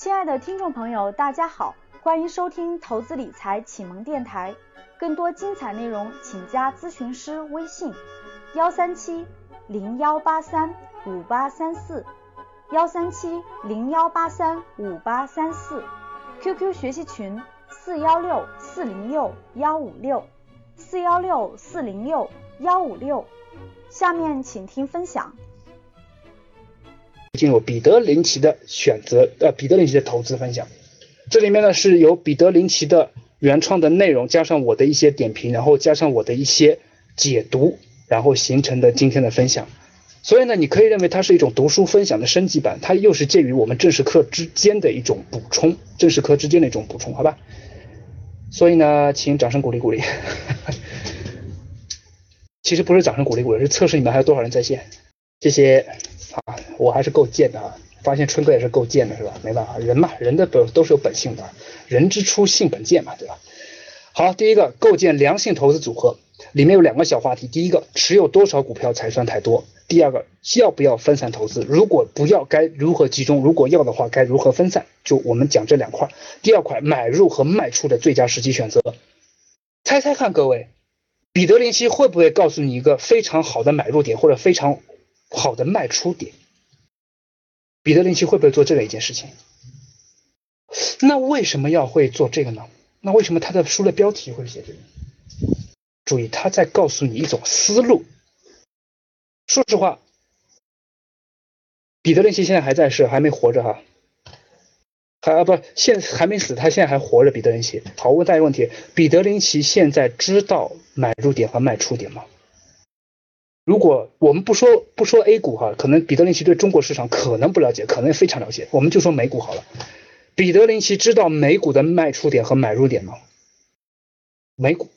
亲爱的听众朋友，大家好，欢迎收听投资理财启蒙电台。更多精彩内容，请加咨询师微信：幺三七零幺八三五八三四，幺三七零幺八三五八三四。QQ 学习群：四幺六四零六幺五六，四幺六四零六幺五六。下面请听分享。进入彼得林奇的选择，呃，彼得林奇的投资分享。这里面呢是由彼得林奇的原创的内容，加上我的一些点评，然后加上我的一些解读，然后形成的今天的分享。所以呢，你可以认为它是一种读书分享的升级版，它又是介于我们正式课之间的一种补充，正式课之间的一种补充，好吧？所以呢，请掌声鼓励鼓励。其实不是掌声鼓励鼓励，是测试你们还有多少人在线。这些。啊，我还是够贱的啊！发现春哥也是够贱的，是吧？没办法，人嘛，人的本都是有本性的，人之初性本贱嘛，对吧？好，第一个构建良性投资组合，里面有两个小话题。第一个，持有多少股票才算太多？第二个，要不要分散投资？如果不要，该如何集中？如果要的话，该如何分散？就我们讲这两块。第二块，买入和卖出的最佳时机选择。猜猜看，各位，彼得林奇会不会告诉你一个非常好的买入点，或者非常？好的卖出点，彼得林奇会不会做这个一件事情？那为什么要会做这个呢？那为什么他的书的标题会写这个？注意，他在告诉你一种思路。说实话，彼得林奇现在还在世，还没活着哈，还啊不，现还没死，他现在还活着。彼得林奇，好，问大家一个问题：彼得林奇现在知道买入点和卖出点吗？如果我们不说不说 A 股哈，可能彼得林奇对中国市场可能不了解，可能非常了解。我们就说美股好了。彼得林奇知道美股的卖出点和买入点吗？美股，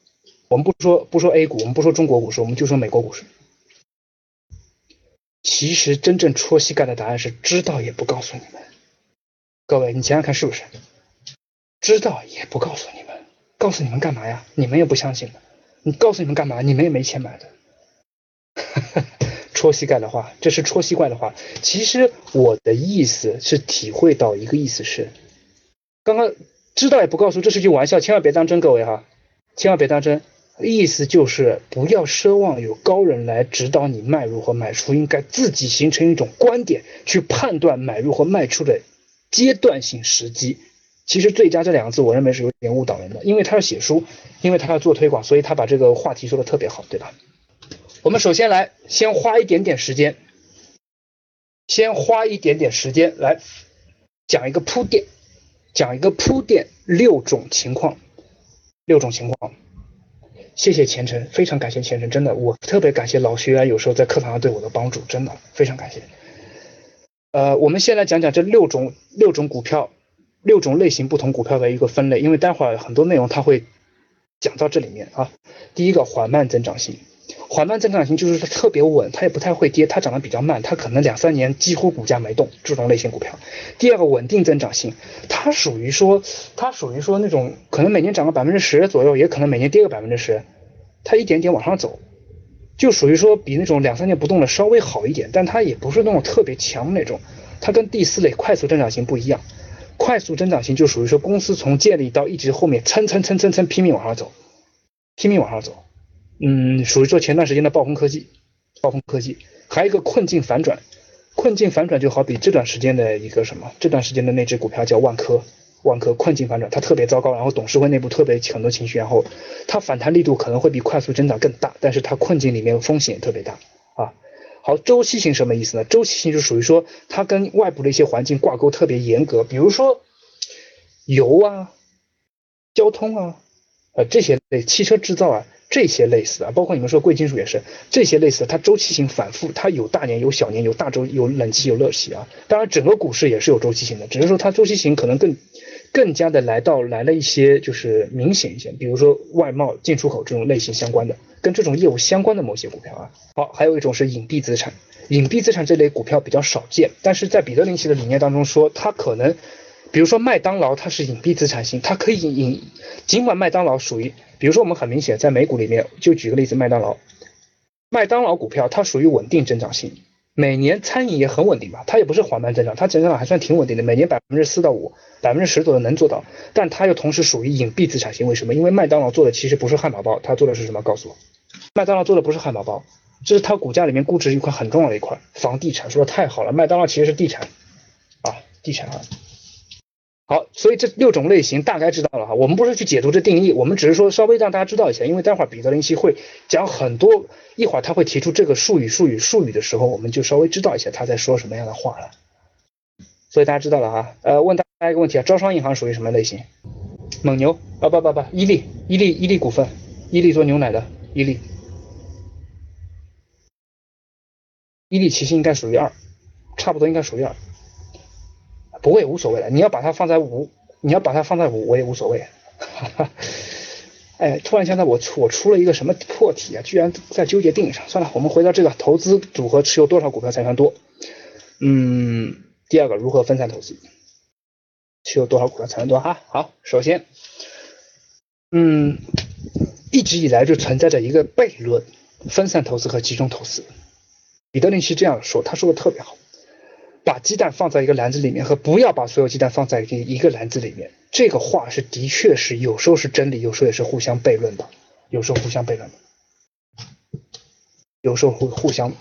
我们不说不说 A 股，我们不说中国股市，我们就说美国股市。其实真正戳膝盖的答案是知道也不告诉你们。各位，你想想看是不是？知道也不告诉你们，告诉你们干嘛呀？你们也不相信的。你告诉你们干嘛？你们也没钱买的。戳膝盖的话，这是戳膝盖的话。其实我的意思是体会到一个意思是，刚刚知道也不告诉，这是句玩笑，千万别当真，各位哈，千万别当真。意思就是不要奢望有高人来指导你卖入和卖出，应该自己形成一种观点去判断买入和卖出的阶段性时机。其实“最佳”这两个字，我认为是有点误导人的，因为他要写书，因为他要做推广，所以他把这个话题说的特别好，对吧？我们首先来，先花一点点时间，先花一点点时间来讲一个铺垫，讲一个铺垫，六种情况，六种情况。谢谢虔诚，非常感谢虔诚，真的，我特别感谢老学员有时候在课堂上对我的帮助，真的非常感谢。呃，我们先来讲讲这六种六种股票，六种类型不同股票的一个分类，因为待会儿很多内容它会讲到这里面啊。第一个缓慢增长型。缓慢增长型就是它特别稳，它也不太会跌，它涨得比较慢，它可能两三年几乎股价没动，这种类型股票。第二个稳定增长型，它属于说它属于说那种可能每年涨个百分之十左右，也可能每年跌个百分之十，它一点点往上走，就属于说比那种两三年不动的稍微好一点，但它也不是那种特别强那种。它跟第四类快速增长型不一样，快速增长型就属于说公司从建立到一直后面蹭蹭蹭蹭蹭拼命往上走，拼命往上走。嗯，属于说前段时间的暴风科技，暴风科技，还有一个困境反转，困境反转就好比这段时间的一个什么，这段时间的那只股票叫万科，万科困境反转，它特别糟糕，然后董事会内部特别很多情绪，然后它反弹力度可能会比快速增长更大，但是它困境里面风险也特别大啊。好，周期性什么意思呢？周期性就属于说它跟外部的一些环境挂钩特别严格，比如说油啊、交通啊，呃这些类汽车制造啊。这些类似的，包括你们说贵金属也是，这些类似的，它周期性反复，它有大年有小年，有大周有冷期有热期啊。当然，整个股市也是有周期性的，只是说它周期性可能更更加的来到来了一些就是明显一些，比如说外贸进出口这种类型相关的，跟这种业务相关的某些股票啊。好，还有一种是隐蔽资产，隐蔽资产这类股票比较少见，但是在彼得林奇的理念当中说，它可能，比如说麦当劳，它是隐蔽资产型，它可以隐，尽管麦当劳属于。比如说，我们很明显在美股里面，就举个例子，麦当劳，麦当劳股票它属于稳定增长型，每年餐饮业很稳定吧，它也不是缓慢增长，它增长还算挺稳定的，每年百分之四到五，百分之十左右能做到。但它又同时属于隐蔽资产型，为什么？因为麦当劳做的其实不是汉堡包，它做的是什么？告诉我，麦当劳做的不是汉堡包，这是它股价里面估值一块很重要的一块，房地产说的太好了，麦当劳其实是地产啊，地产啊。好，所以这六种类型大概知道了哈。我们不是去解读这定义，我们只是说稍微让大家知道一下，因为待会儿彼得林奇会讲很多，一会儿他会提出这个术语、术语、术语的时候，我们就稍微知道一下他在说什么样的话了。所以大家知道了哈。呃，问大家一个问题啊，招商银行属于什么类型？蒙牛啊不不不，伊利伊利伊利股份，伊利做牛奶的伊利，伊利其实应该属于二，差不多应该属于二。不会无所谓的，你要把它放在五，你要把它放在五，我也无所谓。哈哈，哎，突然想到，我出我出了一个什么破题啊？居然在纠结定义上。算了，我们回到这个投资组合持有多少股票才算多？嗯，第二个如何分散投资？持有多少股票才算多？哈，好，首先，嗯，一直以来就存在着一个悖论：分散投资和集中投资。彼得林奇这样说，他说的特别好。把鸡蛋放在一个篮子里面和不要把所有鸡蛋放在一一个篮子里面，这个话是的确是有时候是真理，有时候也是互相悖论的，有时候互相悖论的，有时候会互相，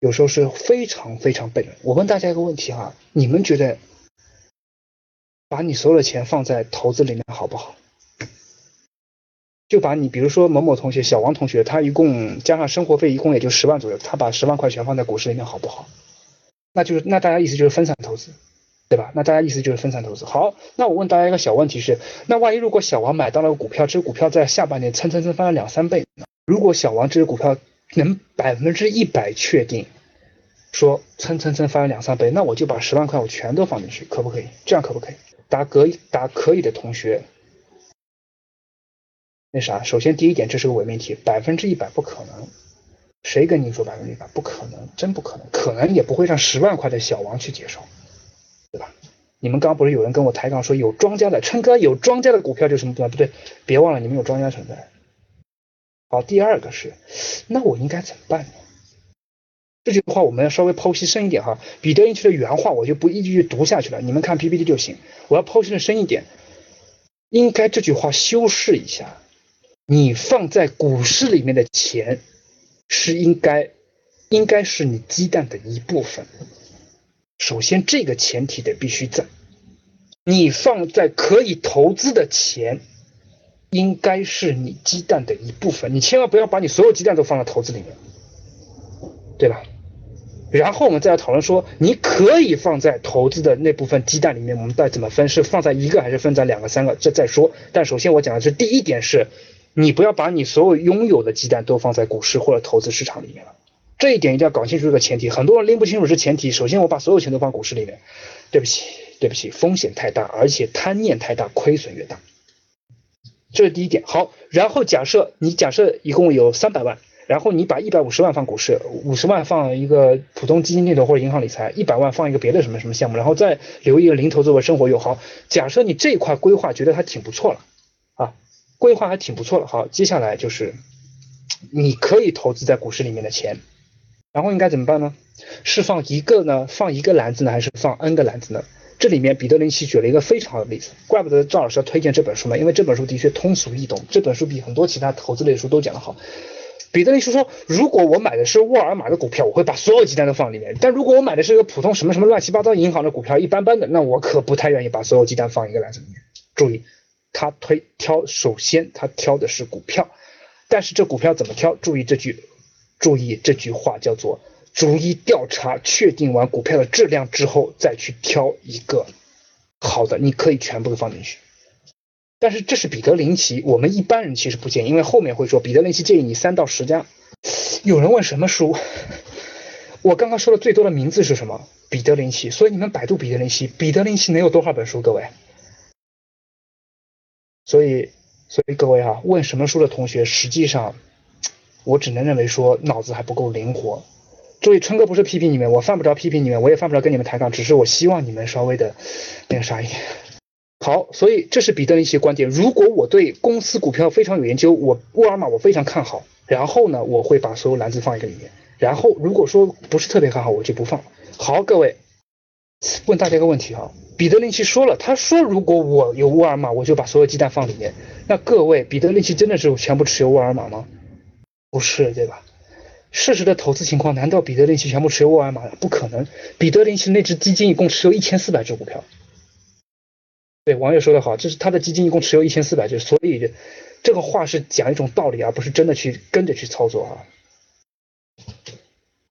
有时候是非常非常悖论。我问大家一个问题哈，你们觉得把你所有的钱放在投资里面好不好？就把你比如说某某同学小王同学，他一共加上生活费一共也就十万左右，他把十万块钱放在股市里面好不好？那就是那大家意思就是分散投资，对吧？那大家意思就是分散投资。好，那我问大家一个小问题是：那万一如果小王买到了股票，这个股票在下半年蹭蹭蹭翻了两三倍呢？如果小王这只股票能百分之一百确定说蹭蹭蹭翻了两三倍，那我就把十万块我全都放进去，可不可以？这样可不可以？答可以，答可以的同学，那啥，首先第一点，这是个伪命题，百分之一百不可能。谁跟你说百分之一百？不可能，真不可能，可能也不会让十万块的小王去接受，对吧？你们刚不是有人跟我抬杠说有庄家的，琛哥有庄家的股票就什么对吧不对？别忘了你们有庄家存在。好，第二个是，那我应该怎么办呢？这句话我们要稍微剖析深一点哈。彼得林奇的原话我就不一句句读下去了，你们看 PPT 就行。我要剖析的深一点，应该这句话修饰一下，你放在股市里面的钱。是应该，应该是你鸡蛋的一部分。首先，这个前提得必须在。你放在可以投资的钱，应该是你鸡蛋的一部分。你千万不要把你所有鸡蛋都放在投资里面，对吧？然后我们再来讨论说，你可以放在投资的那部分鸡蛋里面，我们再怎么分？是放在一个还是分在两个、三个？这再说。但首先我讲的是第一点是。你不要把你所有拥有的鸡蛋都放在股市或者投资市场里面了，这一点一定要搞清楚这个前提。很多人拎不清楚是前提。首先，我把所有钱都放股市里面，对不起，对不起，风险太大，而且贪念太大，亏损越大。这是第一点。好，然后假设你假设一共有三百万，然后你把一百五十万放股市，五十万放一个普通基金定投或者银行理财，一百万放一个别的什么什么项目，然后再留一个零头作为生活用好。假设你这一块规划觉得还挺不错了啊。规划还挺不错的，好，接下来就是你可以投资在股市里面的钱，然后应该怎么办呢？是放一个呢，放一个篮子呢，还是放 N 个篮子呢？这里面彼得林奇举了一个非常好的例子，怪不得赵老师要推荐这本书呢，因为这本书的确通俗易懂，这本书比很多其他投资类书都讲得好。彼得林奇说，如果我买的是沃尔玛的股票，我会把所有鸡蛋都放里面；但如果我买的是一个普通什么什么乱七八糟银行的股票，一般般的，那我可不太愿意把所有鸡蛋放一个篮子里面。注意。他推挑，首先他挑的是股票，但是这股票怎么挑？注意这句，注意这句话叫做逐一调查，确定完股票的质量之后再去挑一个好的，你可以全部都放进去。但是这是彼得林奇，我们一般人其实不建议，因为后面会说彼得林奇建议你三到十家。有人问什么书？我刚刚说的最多的名字是什么？彼得林奇。所以你们百度彼得林奇，彼得林奇能有多少本书？各位？所以，所以各位哈，问什么书的同学，实际上，我只能认为说脑子还不够灵活。注意，春哥不是批评你们，我犯不着批评你们，我也犯不着跟你们抬杠，只是我希望你们稍微的那个啥一点。好，所以这是彼得的一些观点。如果我对公司股票非常有研究，我沃尔玛我非常看好，然后呢，我会把所有篮子放一个里面。然后如果说不是特别看好，我就不放。好，各位，问大家一个问题啊，彼得林奇说了，他说如果我有沃尔玛，我就把所有鸡蛋放里面。那各位，彼得林奇真的是全部持有沃尔玛吗？不是，对吧？事实的投资情况，难道彼得林奇全部持有沃尔玛？不可能，彼得林奇那只基金一共持有一千四百只股票。对，网友说的好，这是他的基金一共持有一千四百只，所以这个话是讲一种道理，而不是真的去跟着去操作啊。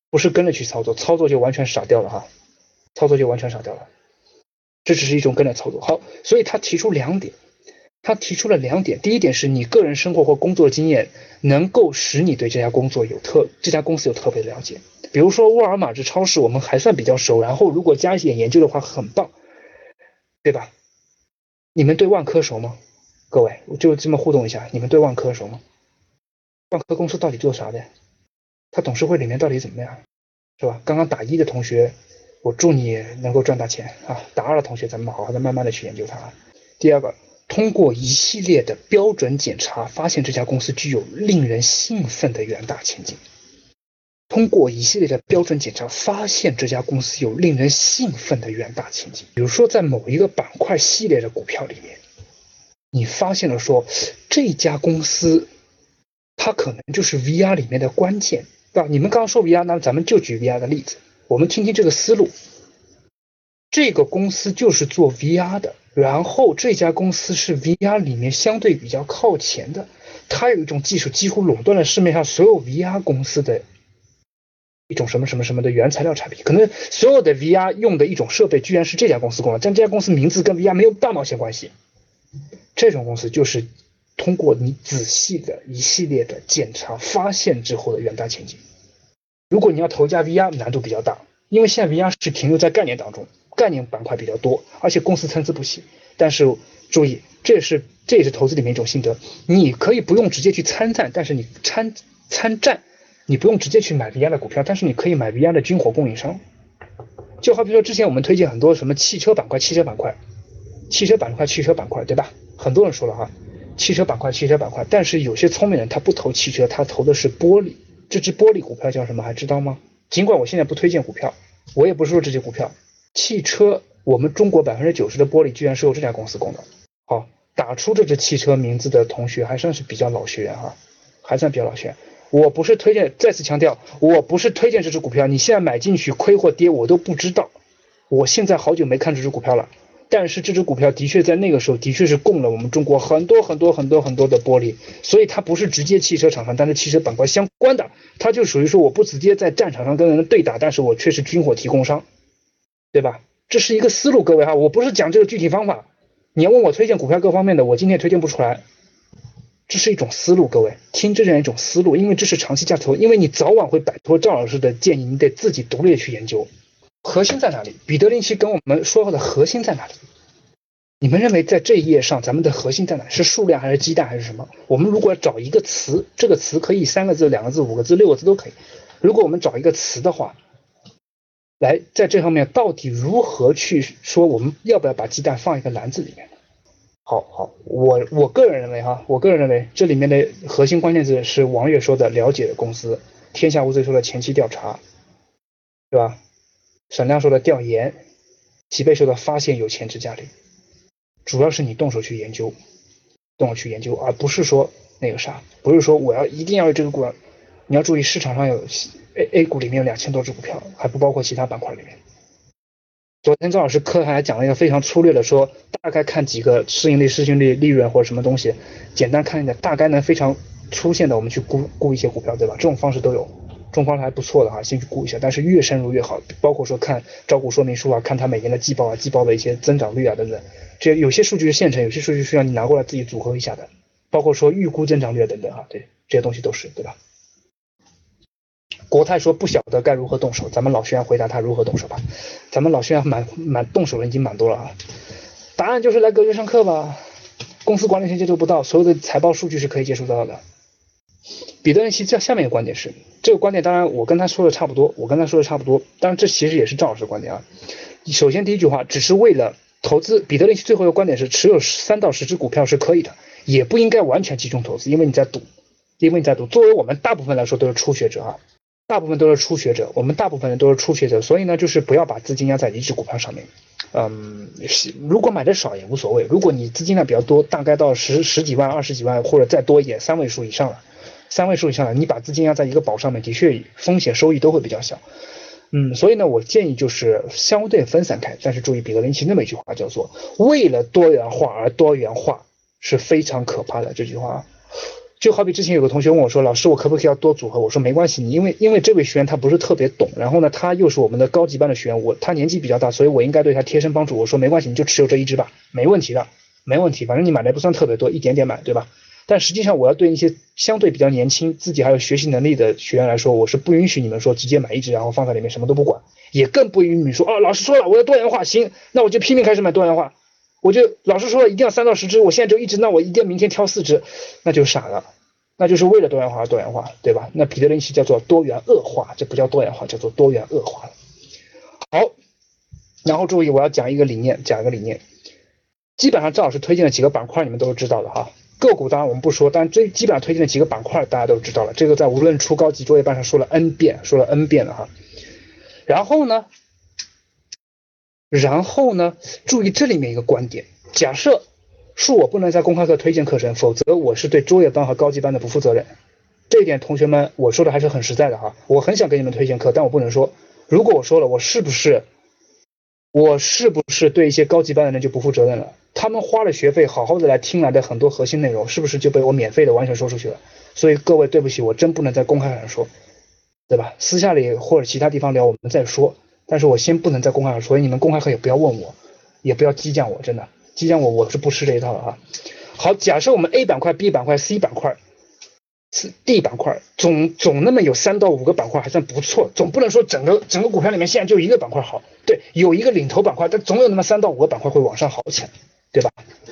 不是跟着去操作，操作就完全傻掉了哈，操作就完全傻掉了。这只是一种跟着操作。好，所以他提出两点，他提出了两点。第一点是你个人生活或工作经验能够使你对这家工作有特这家公司有特别的了解。比如说沃尔玛这超市，我们还算比较熟。然后如果加一点研究的话，很棒，对吧？你们对万科熟吗？各位，我就这么互动一下，你们对万科熟吗？万科公司到底做啥的？他董事会里面到底怎么样，是吧？刚刚打一的同学，我祝你能够赚大钱啊！打二的同学，咱们好好的慢慢的去研究它。第二个，通过一系列的标准检查，发现这家公司具有令人兴奋的远大前景。通过一系列的标准检查，发现这家公司有令人兴奋的远大前景。比如说，在某一个板块系列的股票里面，你发现了说这家公司，它可能就是 VR 里面的关键。对吧，你们刚刚说 VR，那咱们就举 VR 的例子，我们听听这个思路。这个公司就是做 VR 的，然后这家公司是 VR 里面相对比较靠前的，它有一种技术几乎垄断了市面上所有 VR 公司的一种什么什么什么的原材料产品，可能所有的 VR 用的一种设备居然是这家公司供的，但这家公司名字跟 VR 没有半毛钱关系。这种公司就是。通过你仔细的一系列的检查发现之后的远大前景。如果你要投一家 VR，难度比较大，因为现在 VR 是停留在概念当中，概念板块比较多，而且公司参差不齐。但是注意，这也是这也是投资里面一种心得，你可以不用直接去参战，但是你参参战，你不用直接去买 VR 的股票，但是你可以买 VR 的军火供应商。就好比说之前我们推荐很多什么汽车板块、汽车板块、汽车板块、汽车板块，对吧？很多人说了哈。汽车板块，汽车板块，但是有些聪明人他不投汽车，他投的是玻璃。这只玻璃股票叫什么？还知道吗？尽管我现在不推荐股票，我也不是说这些股票。汽车，我们中国百分之九十的玻璃居然是由这家公司供的。好，打出这只汽车名字的同学还算是比较老学员哈，还算比较老学员。我不是推荐，再次强调，我不是推荐这只股票。你现在买进去亏或跌我都不知道。我现在好久没看这只股票了。但是这只股票的确在那个时候的确是供了我们中国很多很多很多很多的玻璃，所以它不是直接汽车厂商，但是汽车板块相关的，它就属于说我不直接在战场上跟人对打，但是我却是军火提供商，对吧？这是一个思路，各位哈，我不是讲这个具体方法，你要问我推荐股票各方面的，我今天推荐不出来，这是一种思路，各位听这样一种思路，因为这是长期价值投，因为你早晚会摆脱赵老师的建议，你得自己独立去研究。核心在哪里？彼得林奇跟我们说的核心在哪里？你们认为在这一页上，咱们的核心在哪？是数量还是鸡蛋还是什么？我们如果找一个词，这个词可以三个字、两个字、五个字、六个字都可以。如果我们找一个词的话，来在这方面到底如何去说？我们要不要把鸡蛋放一个篮子里面？好好，我我个人认为哈，我个人认为这里面的核心关键字是王悦说的了解的公司，天下无贼说的前期调查，对吧？沈亮说的调研，齐贝说的发现有潜质价值，主要是你动手去研究，动手去研究，而不是说那个啥，不是说我要一定要这个股，你要注意市场上有 A A 股里面有两千多只股票，还不包括其他板块里面。昨天赵老师课还讲了一个非常粗略的说，大概看几个市盈率、市净率、利润或者什么东西，简单看一下，大概能非常粗线的，我们去估估一些股票，对吧？这种方式都有。中方还不错的哈，先去估一下，但是越深入越好，包括说看招股说明书啊，看它每年的季报啊，季报的一些增长率啊等等，这有些数据是现成，有些数据需要你拿过来自己组合一下的，包括说预估增长率等等哈，对这些东西都是对吧？国泰说不晓得该如何动手，咱们老学员回答他如何动手吧，咱们老学员蛮蛮动手的已经蛮多了啊，答案就是来格局上课吧，公司管理层接触不到，所有的财报数据是可以接触到的。彼得林奇这下面一个观点是，这个观点当然我跟他说的差不多，我跟他说的差不多，当然这其实也是赵老师的观点啊。首先第一句话，只是为了投资，彼得林奇最后一个观点是，持有三到十只股票是可以的，也不应该完全集中投资，因为你在赌，因为你在赌。作为我们大部分来说都是初学者啊，大部分都是初学者，我们大部分人都是初学者，所以呢，就是不要把资金压在一只股票上面。嗯，如果买的少也无所谓，如果你资金量比较多，大概到十十几万、二十几万或者再多一点，三位数以上了，三位数以上了，你把资金压在一个宝上面，的确风险收益都会比较小。嗯，所以呢，我建议就是相对分散开，但是注意彼得林奇那么一句话叫做“为了多元化而多元化”，是非常可怕的这句话。就好比之前有个同学问我说：“老师，我可不可以要多组合？”我说：“没关系，你因为因为这位学员他不是特别懂，然后呢，他又是我们的高级班的学员，我他年纪比较大，所以我应该对他贴身帮助。”我说：“没关系，你就持有这一只吧，没问题的，没问题，反正你买的也不算特别多，一点点买，对吧？但实际上，我要对一些相对比较年轻、自己还有学习能力的学员来说，我是不允许你们说直接买一只，然后放在里面什么都不管，也更不允许你说哦，老师说了我要多元化，行，那我就拼命开始买多元化，我就老师说了一定要三到十只，我现在就一只，那我一定明天挑四只，那就傻了。”那就是为了多元化而多元化，对吧？那彼得林奇叫做多元恶化，这不叫多元化，叫做多元恶化。好，然后注意，我要讲一个理念，讲一个理念。基本上赵老师推荐的几个板块，你们都是知道的哈。个股当然我们不说，但最基本上推荐的几个板块，大家都知道了。这个在无论初高级作业班上说了 n 遍，说了 n 遍了哈。然后呢，然后呢，注意这里面一个观点，假设。恕我不能在公开课推荐课程，否则我是对作业班和高级班的不负责任。这一点，同学们，我说的还是很实在的哈。我很想给你们推荐课，但我不能说。如果我说了，我是不是，我是不是对一些高级班的人就不负责任了？他们花了学费，好好的来听来的很多核心内容，是不是就被我免费的完全说出去了？所以各位，对不起，我真不能在公开上说，对吧？私下里或者其他地方聊，我们再说。但是我先不能在公开上说，所以你们公开课也不要问我，也不要激将我，真的。激将我我是不吃这一套的啊。好，假设我们 A 板块、B 板块、C 板块、是 D 板块，总总那么有三到五个板块还算不错，总不能说整个整个股票里面现在就一个板块好。对，有一个领头板块，但总有那么三到五个板块会往上好起来，对吧？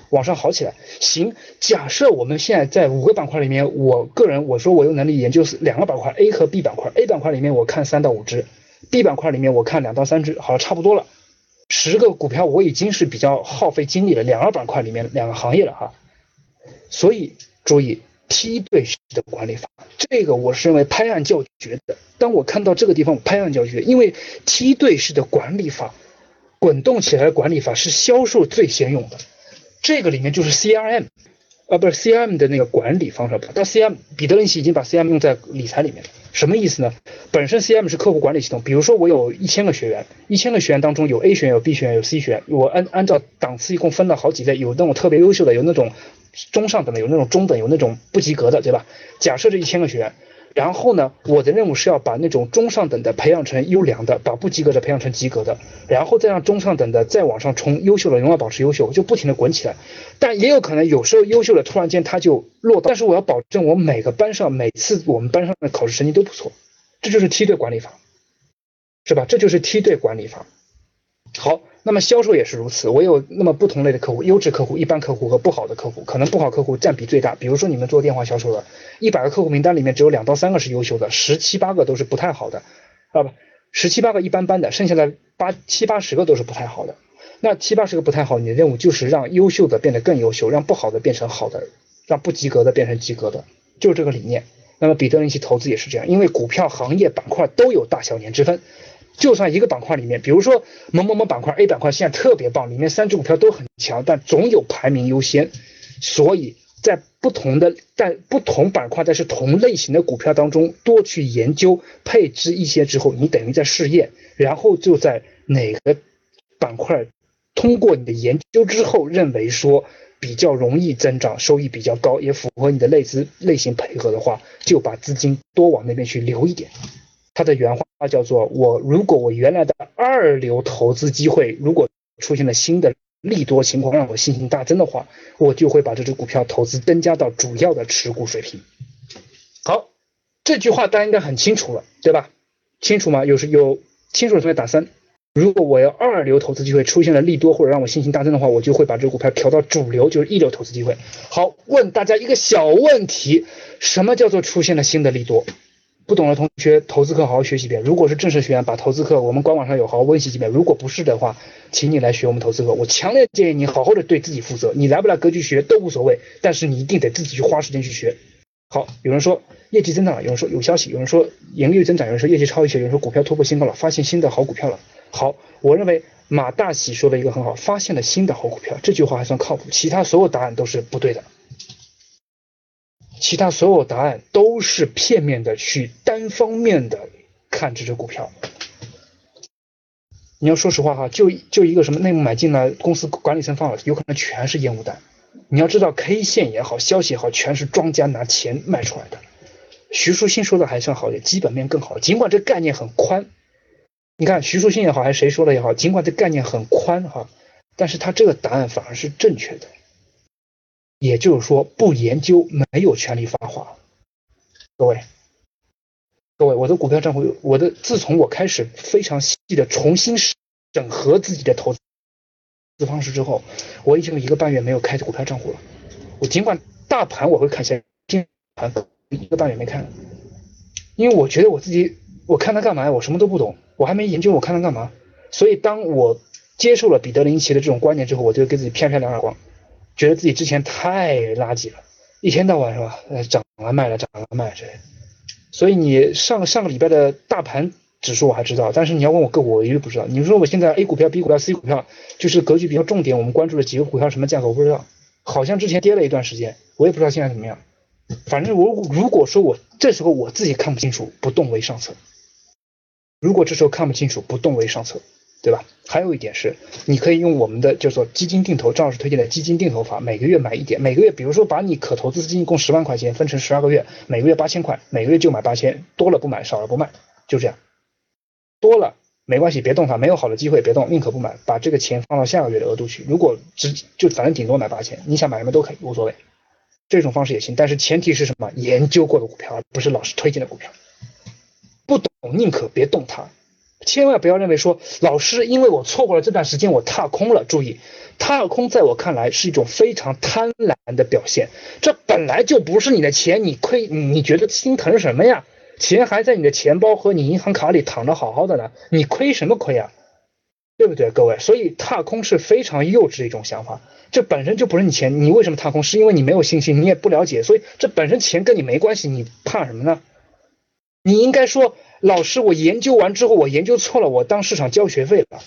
往上好起来。行，假设我们现在在五个板块里面，我个人我说我有能力研究两个板块 A 和 B 板块，A 板块里面我看三到五只，B 板块里面我看两到三只，好了，差不多了。十个股票我已经是比较耗费精力了，两个板块里面两个行业了哈，所以注意梯队式的管理法，这个我是认为拍案叫绝的。当我看到这个地方，我拍案叫绝，因为梯队式的管理法，滚动起来的管理法是销售最先用的，这个里面就是 CRM。啊，不是 C M 的那个管理方式，但 C M 彼得林奇已经把 C M 用在理财里面了，什么意思呢？本身 C M 是客户管理系统，比如说我有一千个学员，一千个学员当中有 A 学员、有 B 学员、有 C 学员，我按按照档次一共分了好几类，有那种特别优秀的，有那种中上等的，有那种中等，有那种不及格的，对吧？假设这一千个学员。然后呢，我的任务是要把那种中上等的培养成优良的，把不及格的培养成及格的，然后再让中上等的再往上冲，优秀的永远保持优秀，就不停的滚起来。但也有可能有时候优秀的突然间他就落到，但是我要保证我每个班上每次我们班上的考试成绩都不错，这就是梯队管理法，是吧？这就是梯队管理法。好。那么销售也是如此，我有那么不同类的客户，优质客户、一般客户和不好的客户，可能不好客户占比最大。比如说你们做电话销售的，一百个客户名单里面只有两到三个是优秀的，十七八个都是不太好的，啊不，十七八个一般般的，剩下的八七八十个都是不太好的。那七八十个不太好，你的任务就是让优秀的变得更优秀，让不好的变成好的，让不及格的变成及格的，就是这个理念。那么彼得林奇投资也是这样，因为股票行业板块都有大小年之分。就算一个板块里面，比如说某某某板块 A 板块现在特别棒，里面三只股票都很强，但总有排名优先。所以在不同的在不同板块但是同类型的股票当中多去研究配置一些之后，你等于在试验，然后就在哪个板块通过你的研究之后，认为说比较容易增长，收益比较高，也符合你的类资类型配合的话，就把资金多往那边去留一点。他的原话它叫做：“我如果我原来的二流投资机会如果出现了新的利多情况，让我信心大增的话，我就会把这只股票投资增加到主要的持股水平。”好，这句话大家应该很清楚了，对吧？清楚吗？有是有清楚的同学打三。如果我要二流投资机会出现了利多或者让我信心大增的话，我就会把这个股票调到主流，就是一流投资机会。好，问大家一个小问题：什么叫做出现了新的利多？不懂的同学，投资课好好学习一遍。如果是正式学员，把投资课我们官网上有好好温习几遍。如果不是的话，请你来学我们投资课。我强烈建议你好好的对自己负责。你来不来格局学都无所谓，但是你一定得自己去花时间去学。好，有人说业绩增长了，有人说有消息，有人说盈利增长，有人说业绩超预期，有人说股票突破新高了，发现新的好股票了。好，我认为马大喜说的一个很好，发现了新的好股票，这句话还算靠谱，其他所有答案都是不对的。其他所有答案都是片面的，去单方面的看这只股票。你要说实话哈，就就一个什么内幕买进了，公司管理层放了，有可能全是烟雾弹。你要知道 K 线也好，消息也好，全是庄家拿钱卖出来的。徐书新说的还算好点，基本面更好，尽管这概念很宽。你看徐书新也好，还是谁说的也好，尽管这概念很宽哈，但是他这个答案反而是正确的。也就是说，不研究没有权利发话。各位，各位，我的股票账户，我的自从我开始非常细的重新整合自己的投资方式之后，我已经有一个半月没有开股票账户了。我尽管大盘我会看些，今盘一个半月没看，因为我觉得我自己，我看它干嘛呀？我什么都不懂，我还没研究，我看它干嘛？所以当我接受了彼得林奇的这种观念之后，我就给自己片片两耳光。觉得自己之前太垃圾了，一天到晚是吧？呃，涨了卖了，涨了卖这。所以你上上个礼拜的大盘指数我还知道，但是你要问我个股，我一律不知道。你说我现在 A 股票、B 股票、C 股票，就是格局比较重点，我们关注的几个股票什么价格我不知道，好像之前跌了一段时间，我也不知道现在怎么样。反正我如果说我这时候我自己看不清楚，不动为上策。如果这时候看不清楚，不动为上策。对吧？还有一点是，你可以用我们的叫做基金定投，张老师推荐的基金定投法，每个月买一点，每个月，比如说把你可投资资金一共十万块钱分成十二个月，每个月八千块，每个月就买八千，多了不买，少了不卖，就这样。多了没关系，别动它，没有好的机会别动，宁可不买，把这个钱放到下个月的额度去。如果只就反正顶多买八千，你想买什么都可以，无所谓。这种方式也行，但是前提是什么？研究过的股票，而不是老师推荐的股票。不懂宁可别动它。千万不要认为说老师，因为我错过了这段时间，我踏空了。注意，踏空在我看来是一种非常贪婪的表现。这本来就不是你的钱，你亏，你觉得心疼什么呀？钱还在你的钱包和你银行卡里躺着好好的呢，你亏什么亏啊？对不对，各位？所以踏空是非常幼稚的一种想法。这本身就不是你钱，你为什么踏空？是因为你没有信心，你也不了解。所以这本身钱跟你没关系，你怕什么呢？你应该说。老师，我研究完之后，我研究错了，我当市场交学费了，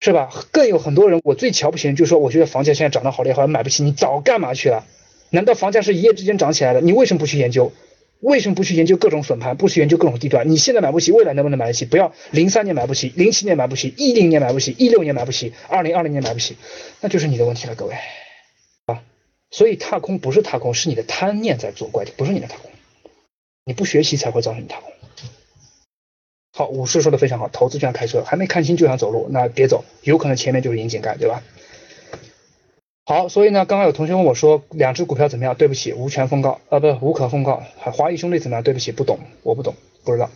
是吧？更有很多人，我最瞧不起人，就说我觉得房价现在涨得好厉害，买不起。你早干嘛去了？难道房价是一夜之间涨起来的？你为什么不去研究？为什么不去研究各种损盘？不去研究各种地段？你现在买不起，未来能不能买得起？不要零三年买不起，零七年买不起，一零年买不起，一六年买不起，二零二零年买不起，那就是你的问题了，各位啊。所以踏空不是踏空，是你的贪念在作怪，不是你的踏空。你不学习才会造成你踏空。好，武士说的非常好，投资就像开车，还没看清就想走路，那别走，有可能前面就是引井盖，对吧？好，所以呢，刚刚有同学问我说，两只股票怎么样？对不起，无权奉告，呃，不，无可奉告。华谊兄弟怎么样？对不起，不懂，我不懂，不知道。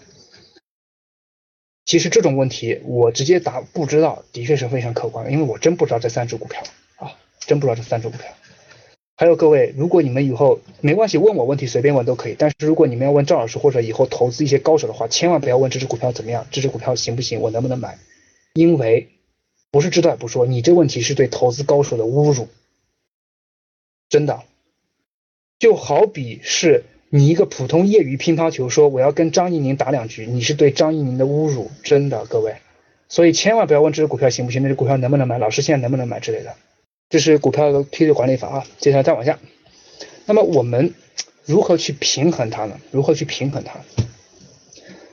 其实这种问题我直接答不知道，的确是非常客观，因为我真不知道这三只股票啊，真不知道这三只股票。还有各位，如果你们以后没关系，问我问题随便问都可以。但是如果你们要问赵老师或者以后投资一些高手的话，千万不要问这只股票怎么样，这只股票行不行，我能不能买？因为不是知道也不说，你这问题是对投资高手的侮辱，真的。就好比是你一个普通业余乒乓球说我要跟张怡宁打两局，你是对张怡宁的侮辱，真的各位。所以千万不要问这只股票行不行，那只股票能不能买，老师现在能不能买之类的。这是股票的梯队管理法啊，接下来再往下。那么我们如何去平衡它呢？如何去平衡它？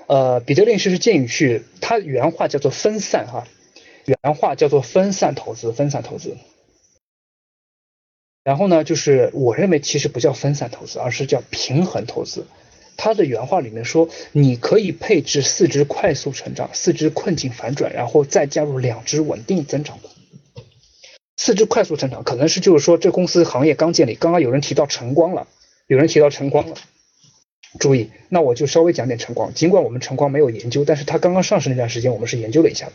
呃，彼得林是是建议去，他原话叫做分散哈，原话叫做分散投资，分散投资。然后呢，就是我认为其实不叫分散投资，而是叫平衡投资。他的原话里面说，你可以配置四只快速成长，四只困境反转，然后再加入两只稳定增长的。四肢快速成长，可能是就是说这公司行业刚建立，刚刚有人提到晨光了，有人提到晨光了，注意，那我就稍微讲点晨光。尽管我们晨光没有研究，但是它刚刚上市那段时间，我们是研究了一下。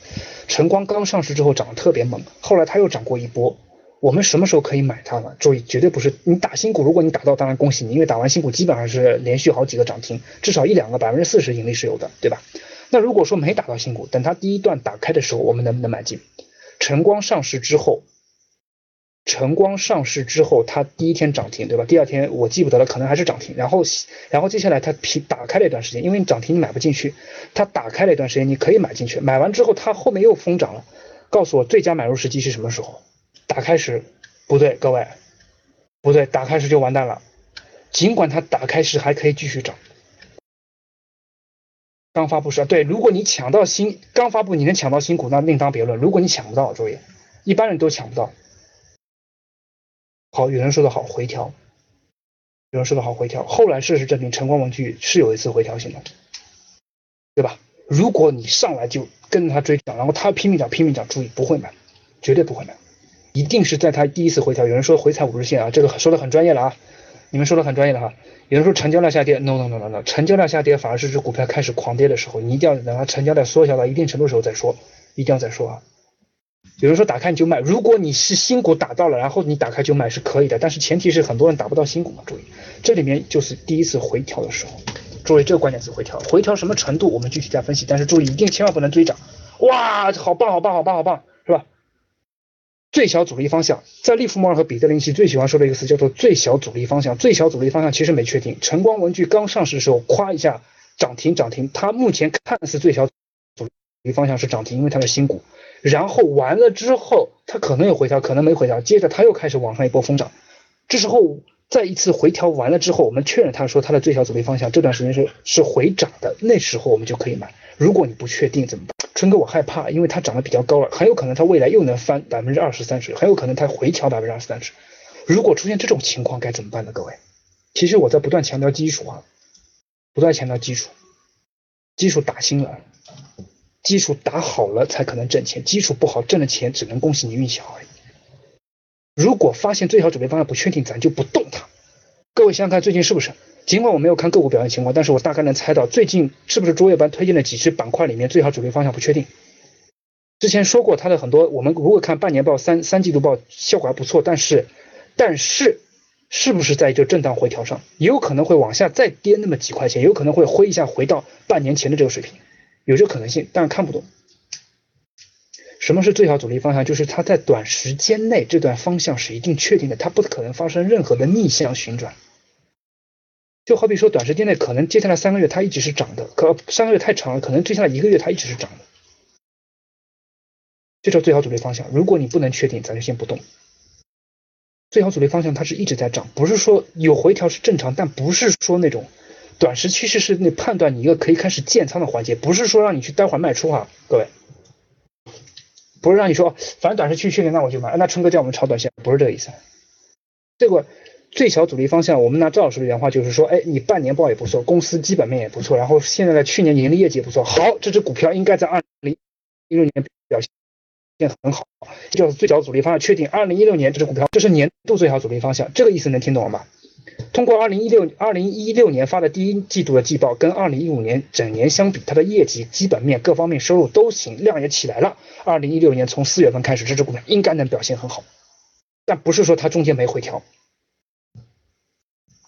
晨光刚上市之后涨得特别猛，后来它又涨过一波。我们什么时候可以买它呢？注意，绝对不是你打新股，如果你打到，当然恭喜你，因为打完新股基本上是连续好几个涨停，至少一两个百分之四十盈利是有的，对吧？那如果说没打到新股，等它第一段打开的时候，我们能不能买进？晨光上市之后。晨光上市之后，它第一天涨停，对吧？第二天我记不得了，可能还是涨停。然后，然后接下来它平打开了一段时间，因为你涨停你买不进去，它打开了一段时间，你可以买进去。买完之后，它后面又疯涨了。告诉我最佳买入时机是什么时候？打开时不对，各位不对，打开时就完蛋了。尽管它打开时还可以继续涨。刚发布时对，如果你抢到新刚发布，你能抢到新股，那另当别论。如果你抢不到，注意，一般人都抢不到。好，有人说的好，回调，有人说的好，回调。后来事实证明，晨光文具是有一次回调性的，对吧？如果你上来就跟着他追涨，然后他拼命涨，拼命涨，注意不会买，绝对不会买，一定是在他第一次回调。有人说回踩五日线啊，这个说的很专业了啊，你们说的很专业了哈。有人说成交量下跌，no no no no no，成交量下跌反而是指股票开始狂跌的时候，你一定要等它成交量缩小到一定程度时候再说，一定要再说啊。有人说打开你就卖，如果你是新股打到了，然后你打开就买是可以的，但是前提是很多人打不到新股嘛。注意，这里面就是第一次回调的时候，注意这个关键词回调，回调什么程度我们具体再分析，但是注意一定千万不能追涨。哇，好棒好棒好棒好棒，是吧？最小阻力方向，在利弗莫尔和彼得林奇最喜欢说的一个词叫做最小阻力方向。最小阻力方向其实没确定，晨光文具刚上市的时候，夸一下涨停涨停，它目前看似最小阻力方向是涨停，因为它是新股。然后完了之后，它可能有回调，可能没回调，接着它又开始往上一波疯涨。这时候再一次回调完了之后，我们确认它说它的最小阻力方向这段时间是 是回涨的，那时候我们就可以买。如果你不确定怎么办？春哥，我害怕，因为它涨得比较高了，很有可能它未来又能翻百分之二十三十，很有可能它回调百分之二十三十。如果出现这种情况该怎么办呢？各位，其实我在不断强调基础啊，不断强调基础，基础打新了。基础打好了才可能挣钱，基础不好挣了钱只能恭喜你运气好而已。如果发现最好准备方向不确定，咱就不动它。各位想想看，最近是不是？尽管我没有看个股表现情况，但是我大概能猜到最近是不是卓越班推荐的几只板块里面最好准备方向不确定。之前说过它的很多，我们如果看半年报、三三季度报效果还不错，但是但是是不是在这震荡回调上，也有可能会往下再跌那么几块钱，有可能会挥一下回到半年前的这个水平。有这可能性，但是看不懂。什么是最小阻力方向？就是它在短时间内这段方向是一定确定的，它不可能发生任何的逆向旋转。就好比说，短时间内可能接下来三个月它一直是涨的，可三个月太长了，可能接下来一个月它一直是涨的。这叫最好阻力方向。如果你不能确定，咱就先不动。最好阻力方向它是一直在涨，不是说有回调是正常，但不是说那种。短时趋势是那判断你一个可以开始建仓的环节，不是说让你去待会儿卖出啊，各位，不是让你说反正短时趋势确定那我就买，那春哥叫我们炒短线，不是这个意思。这个最小阻力方向，我们拿赵老师的原话就是说，哎，你半年报也不错，公司基本面也不错，然后现在的去年盈利业绩也不错，好，这只股票应该在二零一六年表现很好，这叫最小阻力方向确定，二零一六年这只股票这是年度最小阻力方向，这个意思能听懂了吗？通过二零一六二零一六年发的第一季度的季报，跟二零一五年整年相比，它的业绩、基本面各方面收入都行，量也起来了。二零一六年从四月份开始，这只股票应该能表现很好，但不是说它中间没回调，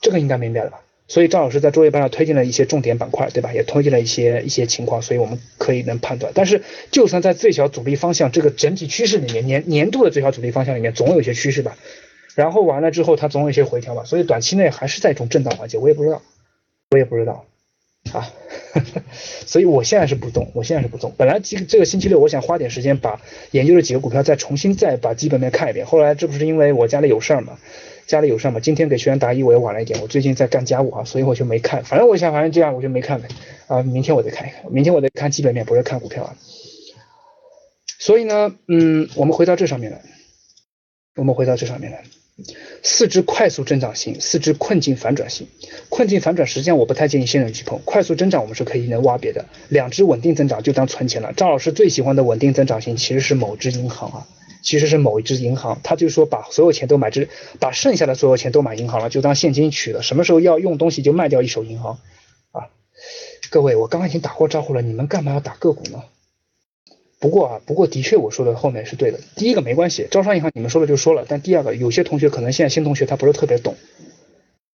这个应该明白了吧？所以赵老师在作业班上推荐了一些重点板块，对吧？也推荐了一些一些情况，所以我们可以能判断。但是就算在最小阻力方向这个整体趋势里面，年年度的最小阻力方向里面，总有一些趋势吧。然后完了之后，它总有一些回调吧，所以短期内还是在一种震荡环节，我也不知道，我也不知道。啊，所以我现在是不动，我现在是不动。本来这这个星期六我想花点时间把研究的几个股票再重新再把基本面看一遍，后来这不是因为我家里有事儿嘛，家里有事儿嘛，今天给学员答疑我也晚了一点，我最近在干家务啊，所以我就没看，反正我想反正这样我就没看呗。啊，明天我再看一看，明天我再看基本面，不是看股票啊。所以呢，嗯，我们回到这上面来，我们回到这上面来。四只快速增长型，四只困境反转型。困境反转实际上我不太建议新人去碰，快速增长我们是可以能挖别的。两只稳定增长就当存钱了。张老师最喜欢的稳定增长型其实是某只银行啊，其实是某一只银行，他就说把所有钱都买只，把剩下的所有钱都买银行了，就当现金取了。什么时候要用东西就卖掉一手银行啊？各位，我刚刚已经打过招呼了，你们干嘛要打个股呢？不过啊，不过的确我说的后面是对的。第一个没关系，招商银行你们说了就说了。但第二个，有些同学可能现在新同学他不是特别懂，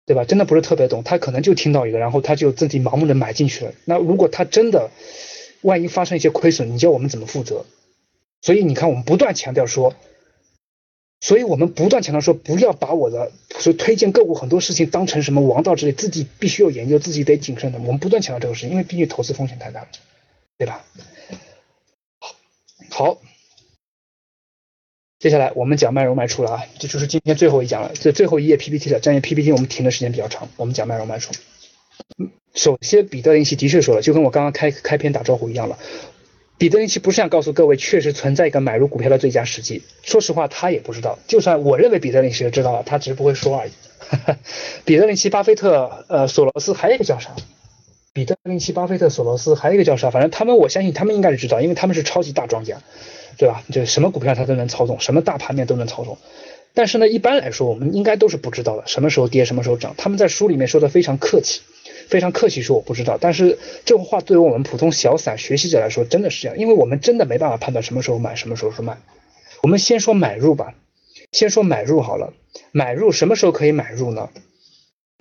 对吧？真的不是特别懂，他可能就听到一个，然后他就自己盲目的买进去了。那如果他真的万一发生一些亏损，你叫我们怎么负责？所以你看，我们不断强调说，所以我们不断强调说，不要把我的所推荐个股很多事情当成什么王道之类，自己必须要研究，自己得谨慎的。我们不断强调这个事情，因为毕竟投资风险太大了，对吧？好，接下来我们讲卖入卖出了啊，这就是今天最后一讲了，这最后一页 PPT 了，这页 PPT 我们停的时间比较长，我们讲卖入卖出。首先，彼得林奇的确说了，就跟我刚刚开开篇打招呼一样了。彼得林奇不是想告诉各位，确实存在一个买入股票的最佳时机。说实话，他也不知道。就算我认为彼得林奇知道了，他只是不会说而已。彼得林奇、巴菲特、呃，索罗斯，还有一个叫啥？彼得林奇、巴菲特、索罗斯，还有一个叫啥？反正他们，我相信他们应该是知道，因为他们是超级大庄家，对吧？就什么股票他都能操纵，什么大盘面都能操纵。但是呢，一般来说，我们应该都是不知道的，什么时候跌，什么时候涨。他们在书里面说的非常客气。非常客气说我不知道，但是这话对于我们普通小散学习者来说真的是这样，因为我们真的没办法判断什么时候买，什么时候是卖。我们先说买入吧，先说买入好了。买入什么时候可以买入呢？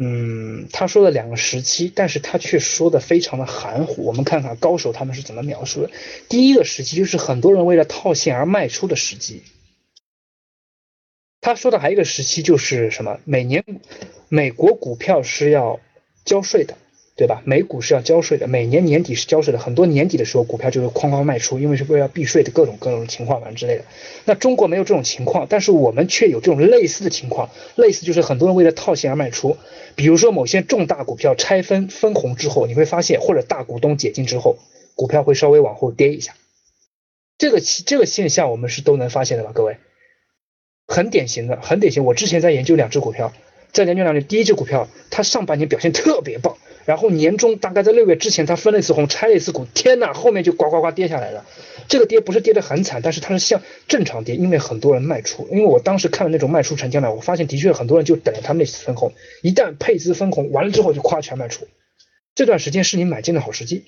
嗯，他说了两个时期，但是他却说的非常的含糊。我们看看高手他们是怎么描述的。第一个时期就是很多人为了套现而卖出的时机。他说的还有一个时期就是什么？每年美国股票是要。交税的，对吧？美股是要交税的，每年年底是交税的。很多年底的时候，股票就是哐哐卖出，因为是为了避税的各种各种情况，反正之类的。那中国没有这种情况，但是我们却有这种类似的情况。类似就是很多人为了套现而卖出。比如说某些重大股票拆分分红之后，你会发现，或者大股东解禁之后，股票会稍微往后跌一下。这个这个现象我们是都能发现的吧？各位，很典型的，很典型。我之前在研究两只股票。在研究两只，第一只股票它上半年表现特别棒，然后年终大概在六月之前它分了一次红，拆了一次股，天呐，后面就呱呱呱跌下来了。这个跌不是跌得很惨，但是它是像正常跌，因为很多人卖出。因为我当时看了那种卖出成交量，我发现的确很多人就等着他那次分红，一旦配资分红完了之后就夸全卖出。这段时间是你买进的好时机，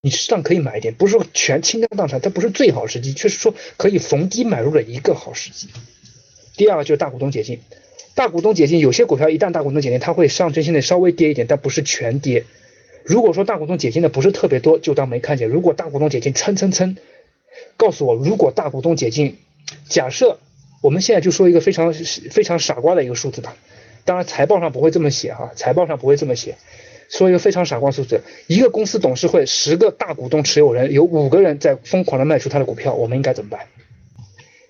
你适当可以买一点，不是说全倾家荡产，它不是最好时机，却是说可以逢低买入的一个好时机。第二个就是大股东解禁。大股东解禁，有些股票一旦大股东解禁，它会上证现在稍微跌一点，但不是全跌。如果说大股东解禁的不是特别多，就当没看见。如果大股东解禁蹭蹭蹭，告诉我，如果大股东解禁，假设我们现在就说一个非常非常傻瓜的一个数字吧，当然财报上不会这么写哈，财报上不会这么写，说一个非常傻瓜数字，一个公司董事会十个大股东持有人有五个人在疯狂的卖出他的股票，我们应该怎么办？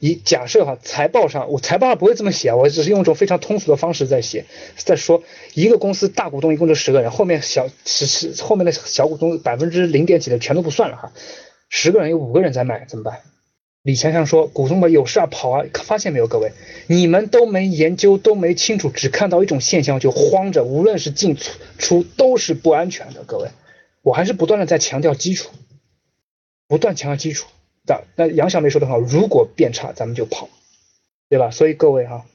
以假设哈，财报上我财报上不会这么写，我只是用一种非常通俗的方式在写，在说一个公司大股东一共就十个人，后面小是是后面的小股东百分之零点几的全都不算了哈，十个人有五个人在卖怎么办？李强强说股东们有事啊跑啊，发现没有各位，你们都没研究都没清楚，只看到一种现象就慌着，无论是进出都是不安全的各位，我还是不断的在强调基础，不断强调基础。那那杨小梅说的好，如果变差，咱们就跑，对吧？所以各位哈，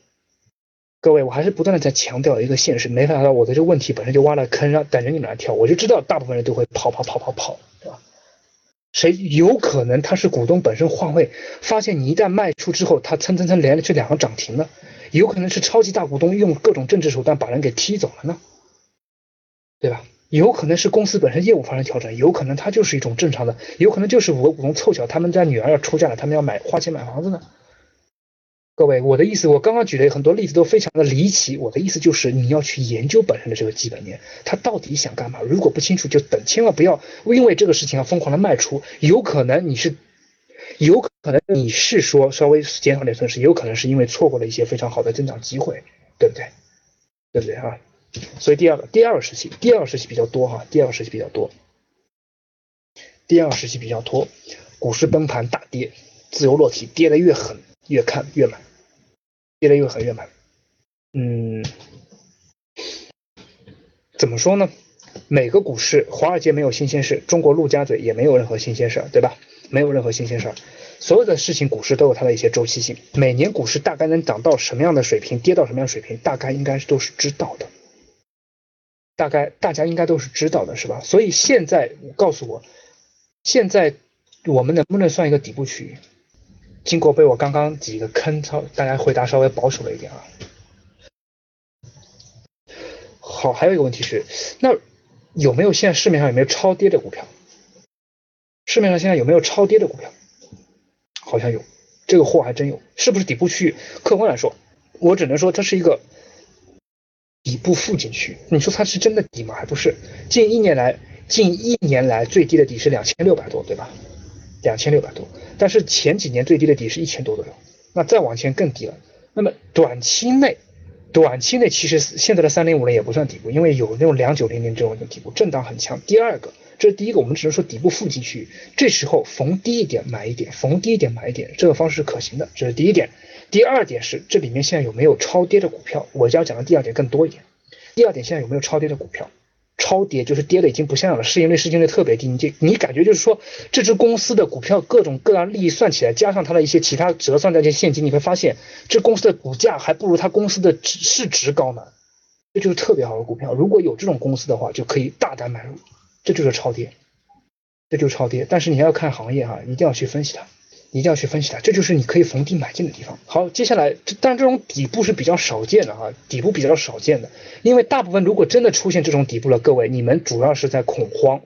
各位，我还是不断的在强调一个现实，没想到我的这个问题本身就挖了坑，让等着你们来跳，我就知道大部分人都会跑跑跑跑跑，对吧？谁有可能他是股东本身换位，发现你一旦卖出之后，他蹭蹭蹭连着这两个涨停了，有可能是超级大股东用各种政治手段把人给踢走了呢，对吧？有可能是公司本身业务发生调整，有可能它就是一种正常的，有可能就是五个股东凑巧他们家女儿要出嫁了，他们要买花钱买房子呢。各位，我的意思，我刚刚举的很多例子都非常的离奇，我的意思就是你要去研究本身的这个基本面，他到底想干嘛？如果不清楚就等，千万不要因为这个事情要疯狂的卖出，有可能你是，有可能你是说稍微减少点损失，有可能是因为错过了一些非常好的增长机会，对不对？对不对啊？所以第二个第二个时期，第二个时期比较多哈，第二个时期比较多，第二个时期比较多，股市崩盘大跌，自由落体，跌得越狠越看越买，跌得越狠越买，嗯，怎么说呢？每个股市，华尔街没有新鲜事，中国陆家嘴也没有任何新鲜事儿，对吧？没有任何新鲜事儿，所有的事情股市都有它的一些周期性，每年股市大概能涨到什么样的水平，跌到什么样水平，大概应该都是知道的。大概大家应该都是知道的，是吧？所以现在告诉我，现在我们能不能算一个底部区域？经过被我刚刚几个坑，超大家回答稍微保守了一点啊。好，还有一个问题是，那有没有现在市面上有没有超跌的股票？市面上现在有没有超跌的股票？好像有，这个货还真有，是不是底部区域？客观来说，我只能说它是一个底部附近去。你说它是真的底吗？还不是。近一年来，近一年来最低的底是两千六百多，对吧？两千六百多，但是前几年最低的底是一千多左右，那再往前更低了。那么短期内，短期内其实现在的三零五零也不算底部，因为有那种两九零零这种底部震荡很强。第二个，这是第一个，我们只能说底部附近区域，这时候逢低一点买一点，逢低一点买一点，这个方式是可行的，这是第一点。第二点是这里面现在有没有超跌的股票？我要讲的第二点更多一点。第二点，现在有没有超跌的股票？超跌就是跌的已经不像样了，市盈率、市净率特别低，你这你感觉就是说这只公司的股票各种各样利益算起来，加上它的一些其他折算的一些现金，你会发现这公司的股价还不如它公司的市值高呢，这就是特别好的股票。如果有这种公司的话，就可以大胆买入，这就是超跌，这就是超跌。但是你要看行业哈，一定要去分析它。一定要去分析它，这就是你可以逢低买进的地方。好，接下来，但这种底部是比较少见的哈，底部比较少见的，因为大部分如果真的出现这种底部了，各位，你们主要是在恐慌。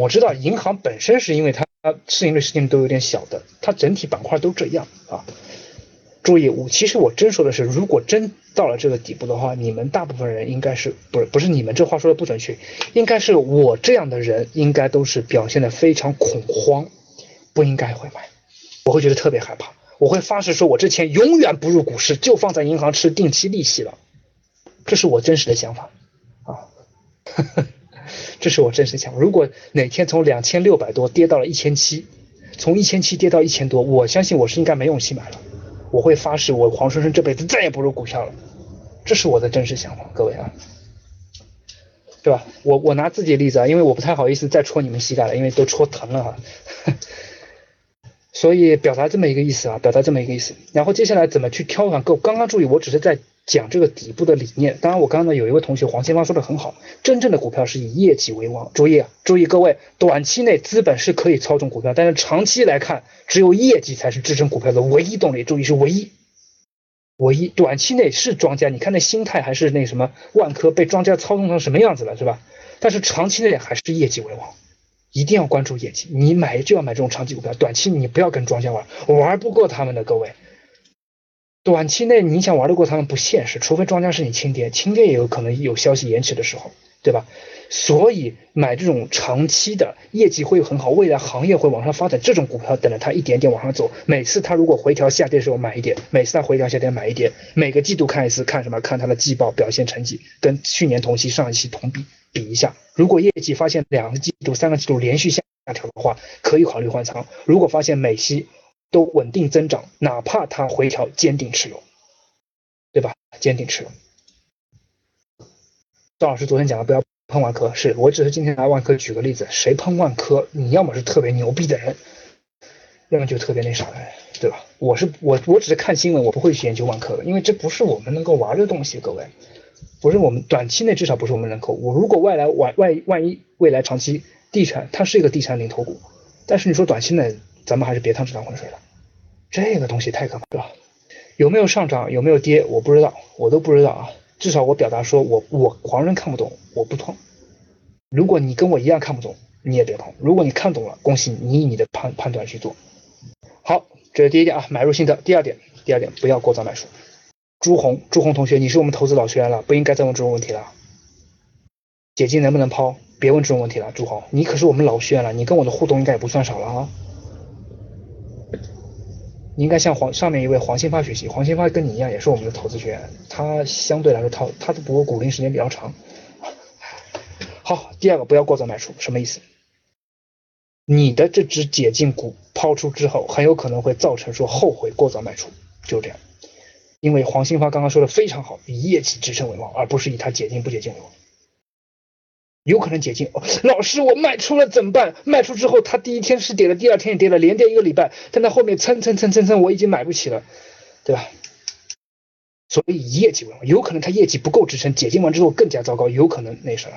我知道银行本身是因为它市盈率、市净率都有点小的，它整体板块都这样啊。注意，我其实我真说的是，如果真到了这个底部的话，你们大部分人应该是不是不是你们这话说的不准确，应该是我这样的人应该都是表现的非常恐慌，不应该会买，我会觉得特别害怕，我会发誓说我之前永远不入股市，就放在银行吃定期利息了，这是我真实的想法。啊，这是我真实想法。如果哪天从两千六百多跌到了一千七，从一千七跌到一千多，我相信我是应该没勇气买了。我会发誓，我黄春生这辈子再也不入股票了，这是我的真实想法，各位啊，对吧？我我拿自己例子啊，因为我不太好意思再戳你们膝盖了，因为都戳疼了哈，所以表达这么一个意思啊，表达这么一个意思。然后接下来怎么去挑选个刚刚注意，我只是在。讲这个底部的理念，当然我刚刚呢有一位同学黄先芳说的很好，真正的股票是以业绩为王。注意啊，注意各位，短期内资本是可以操纵股票，但是长期来看，只有业绩才是支撑股票的唯一动力。注意是唯一，唯一。短期内是庄家，你看那心态还是那什么万科被庄家操纵成什么样子了，是吧？但是长期内还是业绩为王，一定要关注业绩。你买就要买这种长期股票，短期你不要跟庄家玩，玩不过他们的，各位。短期内你想玩得过他们不现实，除非庄家是你亲爹，亲爹也有可能有消息延迟的时候，对吧？所以买这种长期的业绩会很好，未来行业会往上发展这种股票，等着它一点点往上走。每次它如果回调下跌的时候买一点，每次它回调下跌买一点，每个季度看一次，看什么？看它的季报表现成绩，跟去年同期、上一期同比比一下。如果业绩发现两个季度、三个季度连续下调的话，可以考虑换仓。如果发现每期都稳定增长，哪怕它回调，坚定持有，对吧？坚定持有。赵老师昨天讲的不要碰万科，是我只是今天拿万科举个例子，谁碰万科，你要么是特别牛逼的人，要么就特别那啥的人，对吧？我是我我只是看新闻，我不会去研究万科的，因为这不是我们能够玩的东西，各位，不是我们短期内至少不是我们能够。我如果外来万万万一未来长期地产，它是一个地产领头股，但是你说短期内。咱们还是别趟这趟浑水了，这个东西太可怕了。有没有上涨，有没有跌，我不知道，我都不知道啊。至少我表达说，我我黄人看不懂，我不碰。如果你跟我一样看不懂，你也别碰。如果你看懂了，恭喜你，以你的判判断去做。好，这是第一点啊，买入心得。第二点，第二点，不要过早买入。朱红，朱红同学，你是我们投资老学员了，不应该再问这种问题了。解禁能不能抛？别问这种问题了，朱红，你可是我们老学员了，你跟我的互动应该也不算少了啊。你应该向黄上面一位黄新发学习，黄新发跟你一样也是我们的投资学员，他相对来说他他的不过股龄时间比较长。好，第二个不要过早卖出，什么意思？你的这只解禁股抛出之后，很有可能会造成说后悔过早卖出，就这样。因为黄新发刚刚说的非常好，以业绩支撑为王，而不是以他解禁不解禁为王。有可能解禁，老师，我卖出了怎么办？卖出之后，它第一天是跌了，第二天也跌了，连跌一个礼拜，但它后面蹭蹭蹭蹭蹭，我已经买不起了，对吧？所以业绩为王，有可能它业绩不够支撑，解禁完之后更加糟糕，有可能那什么，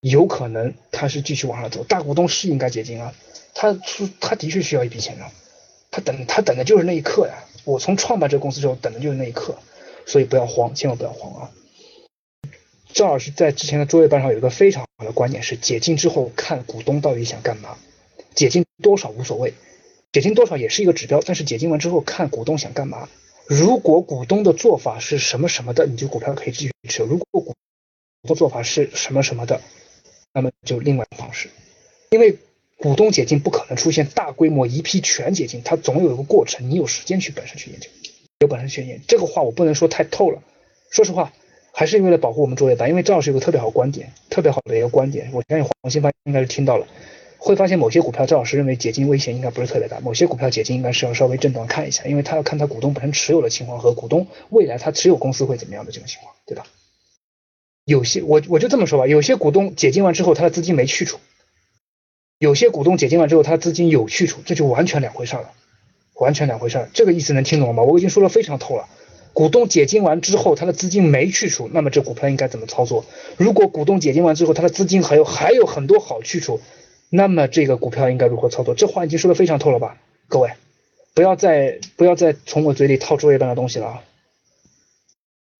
有可能它是继续往上走。大股东是应该解禁啊，他出他的确需要一笔钱啊，他等他等的就是那一刻呀。我从创办这个公司之后，等的就是那一刻，所以不要慌，千万不要慌啊。赵老师在之前的作业班上有一个非常好的观点是：解禁之后看股东到底想干嘛，解禁多少无所谓，解禁多少也是一个指标，但是解禁完之后看股东想干嘛。如果股东的做法是什么什么的，你就股票可以继续持有；如果股的做法是什么什么的，那么就另外方式。因为股东解禁不可能出现大规模一批全解禁，它总有一个过程，你有时间去本身去研究，有本身去研究。这个话我不能说太透了，说实话，还是为了保护我们作业班，因为赵老师有个特别好观点，特别好的一个观点，我相信黄新帆应该是听到了。会发现某些股票，赵老师认为解禁危险应该不是特别大。某些股票解禁应该是要稍微震荡看一下，因为他要看他股东本身持有的情况和股东未来他持有公司会怎么样的这种情况，对吧？有些我我就这么说吧，有些股东解禁完之后，他的资金没去处；有些股东解禁完之后，他的资金有去处，这就完全两回事了，完全两回事。这个意思能听懂了吗？我已经说的非常透了。股东解禁完之后，他的资金没去处，那么这股票应该怎么操作？如果股东解禁完之后，他的资金还有还有很多好去处。那么这个股票应该如何操作？这话已经说的非常透了吧，各位，不要再不要再从我嘴里套作业般的东西了啊！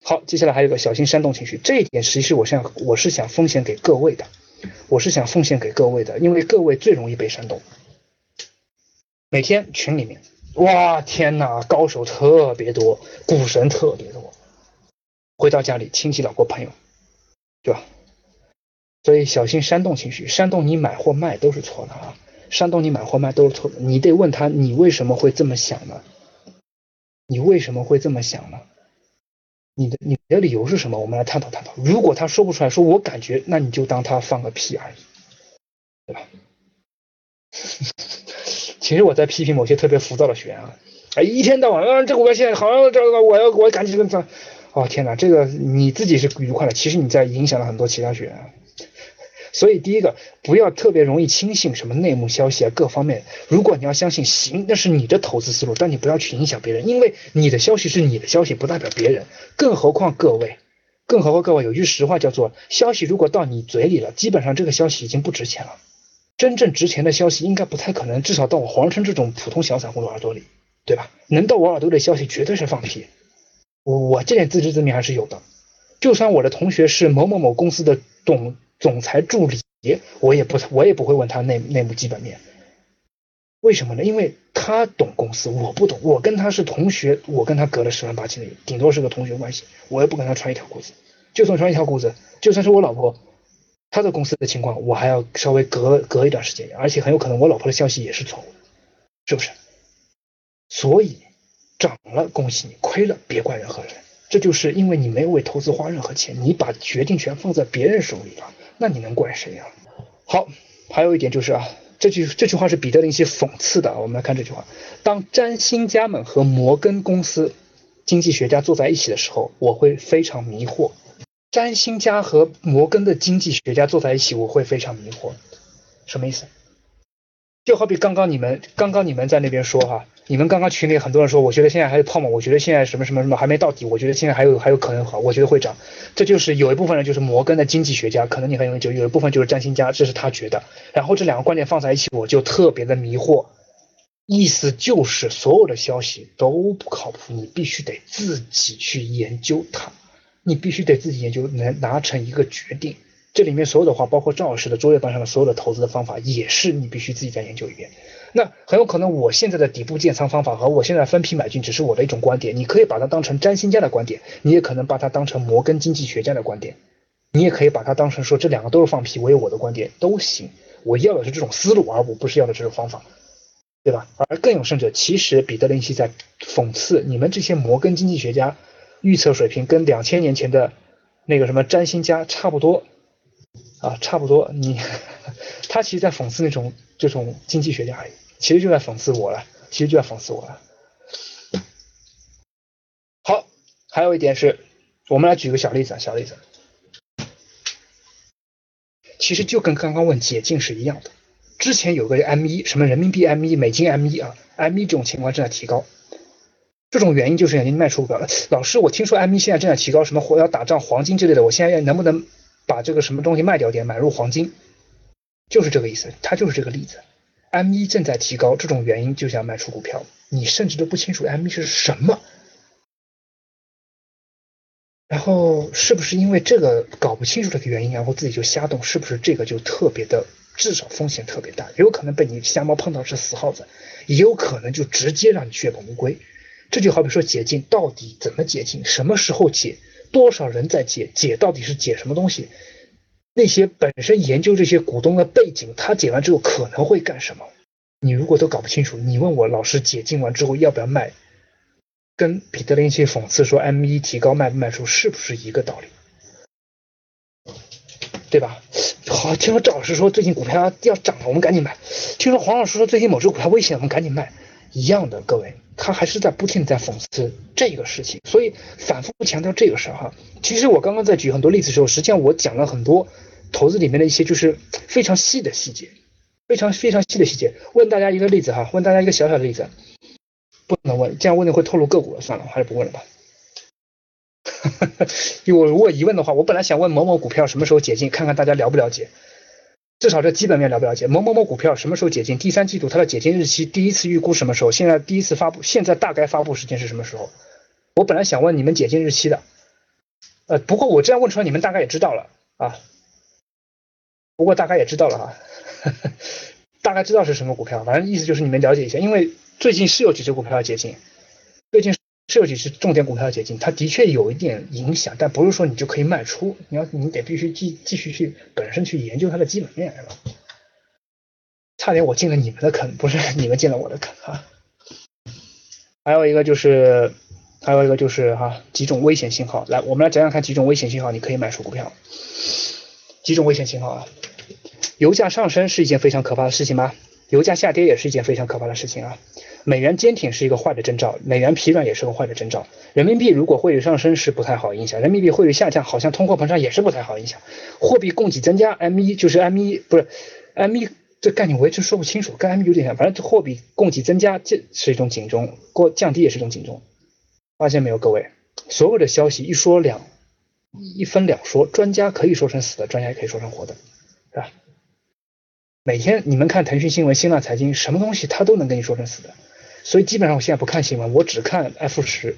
好，接下来还有个小心煽动情绪，这一点其实我想我是想奉献给各位的，我是想奉献给各位的，因为各位最容易被煽动。每天群里面，哇天哪，高手特别多，股神特别多，回到家里亲戚老婆朋友，对吧？所以小心煽动情绪，煽动你买或卖都是错的啊！煽动你买或卖都是错的，你得问他，你为什么会这么想呢？你为什么会这么想呢？你的你的理由是什么？我们来探讨探讨。如果他说不出来，说我感觉，那你就当他放个屁而已，对吧？其实我在批评某些特别浮躁的学员啊，哎，一天到晚啊，这股票现在好像这个，我要我赶紧跟他，哦天哪，这个你自己是愉快的，其实你在影响了很多其他学员。所以第一个，不要特别容易轻信什么内幕消息啊，各方面。如果你要相信，行，那是你的投资思路，但你不要去影响别人，因为你的消息是你的消息，不代表别人。更何况各位，更何况各位，有句实话叫做，消息如果到你嘴里了，基本上这个消息已经不值钱了。真正值钱的消息应该不太可能，至少到我黄生这种普通小散户的耳朵里，对吧？能到我耳朵的消息绝对是放屁。我这点自知之明还是有的。就算我的同学是某某某公司的董。总裁助理，我也不，我也不会问他内内幕基本面，为什么呢？因为他懂公司，我不懂。我跟他是同学，我跟他隔了十万八千里，顶多是个同学关系，我也不跟他穿一条裤子。就算穿一条裤子，就算是我老婆，他的公司的情况，我还要稍微隔隔一段时间，而且很有可能我老婆的消息也是错误的，是不是？所以涨了恭喜你，亏了别怪任何人，这就是因为你没有为投资花任何钱，你把决定权放在别人手里了。那你能怪谁呀？好，还有一点就是啊，这句这句话是彼得林奇讽刺的。我们来看这句话：当占星家们和摩根公司经济学家坐在一起的时候，我会非常迷惑。占星家和摩根的经济学家坐在一起，我会非常迷惑。什么意思？就好比刚刚你们刚刚你们在那边说哈。你们刚刚群里很多人说，我觉得现在还有泡沫，我觉得现在什么什么什么还没到底，我觉得现在还有还有可能好，我觉得会涨。这就是有一部分人就是摩根的经济学家，可能你很容易就有一部分就是占星家，这是他觉得。然后这两个观点放在一起，我就特别的迷惑。意思就是所有的消息都不靠谱，你必须得自己去研究它，你必须得自己研究，能拿成一个决定。这里面所有的话，包括赵老师的作业班上的所有的投资的方法，也是你必须自己再研究一遍。那很有可能我现在的底部建仓方法和我现在分批买进只是我的一种观点，你可以把它当成占星家的观点，你也可能把它当成摩根经济学家的观点，你也可以把它当成说这两个都是放屁，我有我的观点都行。我要的是这种思路，而我不是要的这种方法，对吧？而更有甚者，其实彼得林奇在讽刺你们这些摩根经济学家预测水平跟两千年前的那个什么占星家差不多啊，差不多。你他其实在讽刺那种这种经济学家而已。其实就在讽刺我了，其实就在讽刺我了。好，还有一点是，我们来举个小例子啊，小例子，其实就跟刚刚问解禁是一样的。之前有个 M 一，什么人民币 M 一、美金 M 一啊，M 一这种情况正在提高，这种原因就是你卖出股票。老师，我听说 M 一现在正在提高，什么或要打仗黄金之类的，我现在能不能把这个什么东西卖掉点，买入黄金？就是这个意思，它就是这个例子。M 一正在提高，这种原因就想卖出股票，你甚至都不清楚 M 一是什么，然后是不是因为这个搞不清楚这个原因，然后自己就瞎动，是不是这个就特别的至少风险特别大，有可能被你瞎猫碰到是死耗子，也有可能就直接让你血本无归。这就好比说解禁到底怎么解禁，什么时候解，多少人在解，解到底是解什么东西？那些本身研究这些股东的背景，他解完之后可能会干什么？你如果都搞不清楚，你问我老师解禁完之后要不要卖，跟彼得林奇讽刺说 M 一提高卖不卖出是不是一个道理？对吧？好，听说赵老师说最近股票要涨了，我们赶紧买。听说黄老师说最近某只股票危险，我们赶紧卖。一样的，各位，他还是在不停在讽刺这个事情，所以反复强调这个事儿哈。其实我刚刚在举很多例子的时候，实际上我讲了很多投资里面的一些就是非常细的细节。非常非常细的细节，问大家一个例子哈，问大家一个小小的例子，不能问，这样问的会透露个股了，算了，还是不问了吧。因为我如果疑问的话，我本来想问某某股票什么时候解禁，看看大家了不了解，至少这基本面了不了解。某某某股票什么时候解禁？第三季度它的解禁日期，第一次预估什么时候？现在第一次发布，现在大概发布时间是什么时候？我本来想问你们解禁日期的，呃，不过我这样问出来，你们大概也知道了啊。不过大概也知道了哈。大概知道是什么股票，反正意思就是你们了解一下，因为最近是有几只股票要解禁，最近是有几只重点股票的解禁，它的确有一点影响，但不是说你就可以卖出，你要你得必须继继续去本身去研究它的基本面，是吧？差点我进了你们的坑，不是你们进了我的坑啊。还有一个就是，还有一个就是哈，几种危险信号，来，我们来讲讲看几种危险信号，你可以卖出股票，几种危险信号啊。油价上升是一件非常可怕的事情吗？油价下跌也是一件非常可怕的事情啊。美元坚挺是一个坏的征兆，美元疲软也是个坏的征兆。人民币如果汇率上升是不太好影响，人民币汇率下降好像通货膨胀也是不太好影响。货币供给增加，M 一就是 M 一不是 M 一这概念我一直说不清楚，跟 M 有点像，反正货币供给增加这是一种警钟，过降低也是一种警钟。发现没有，各位，所有的消息一说两一分两说，专家可以说成死的，专家也可以说成活的，是吧？每天你们看腾讯新闻、新浪财经，什么东西他都能跟你说成死的，所以基本上我现在不看新闻，我只看 F 十。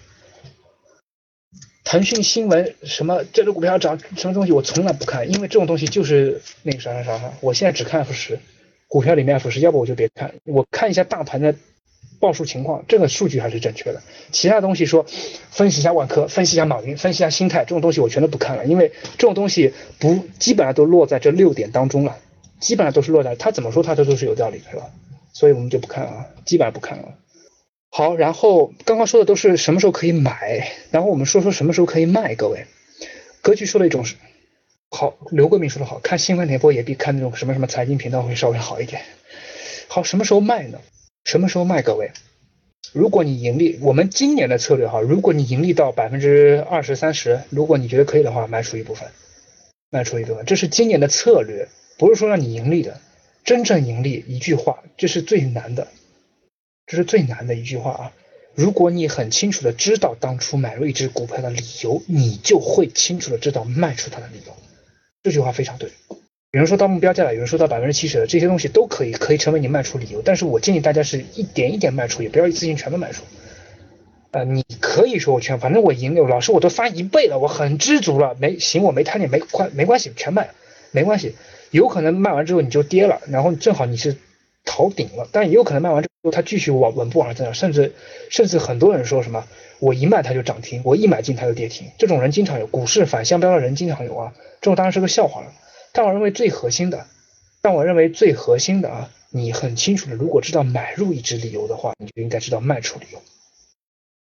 腾讯新闻什么这只股票涨什么东西，我从来不看，因为这种东西就是那个啥啥啥啥。我现在只看 F 十，股票里面 F 十，要不我就别看。我看一下大盘的报数情况，这个数据还是正确的。其他东西说分析一下万科，分析一下马云，分析一下心态，这种东西我全都不看了，因为这种东西不基本上都落在这六点当中了。基本上都是落在他怎么说他这都是有道理的，是吧？所以我们就不看啊，基本上不看了。好，然后刚刚说的都是什么时候可以买，然后我们说说什么时候可以卖。各位，格局说的一种是好，刘桂明说的好，看新闻联播也比看那种什么什么财经频道会稍微好一点。好，什么时候卖呢？什么时候卖？各位，如果你盈利，我们今年的策略哈，如果你盈利到百分之二十三十，如果你觉得可以的话，卖出一部分，卖出一部分，这是今年的策略。不是说让你盈利的，真正盈利一句话，这是最难的，这是最难的一句话啊！如果你很清楚的知道当初买入一只股票的理由，你就会清楚的知道卖出它的理由。这句话非常对。有人说到目标价了，有人说到百分之七十了，这些东西都可以可以成为你卖出理由。但是我建议大家是一点一点卖出，也不要一次性全部卖出。呃，你可以说我全，反正我赢了，老师我都翻一倍了，我很知足了，没行我没贪念没关没关系，全卖，没关系。有可能卖完之后你就跌了，然后正好你是逃顶了，但也有可能卖完之后它继续往稳步往上增长，甚至甚至很多人说什么我一卖它就涨停，我一买进它就跌停，这种人经常有，股市反向标的人经常有啊，这种当然是个笑话了。但我认为最核心的，但我认为最核心的啊，你很清楚的，如果知道买入一只理由的话，你就应该知道卖出理由。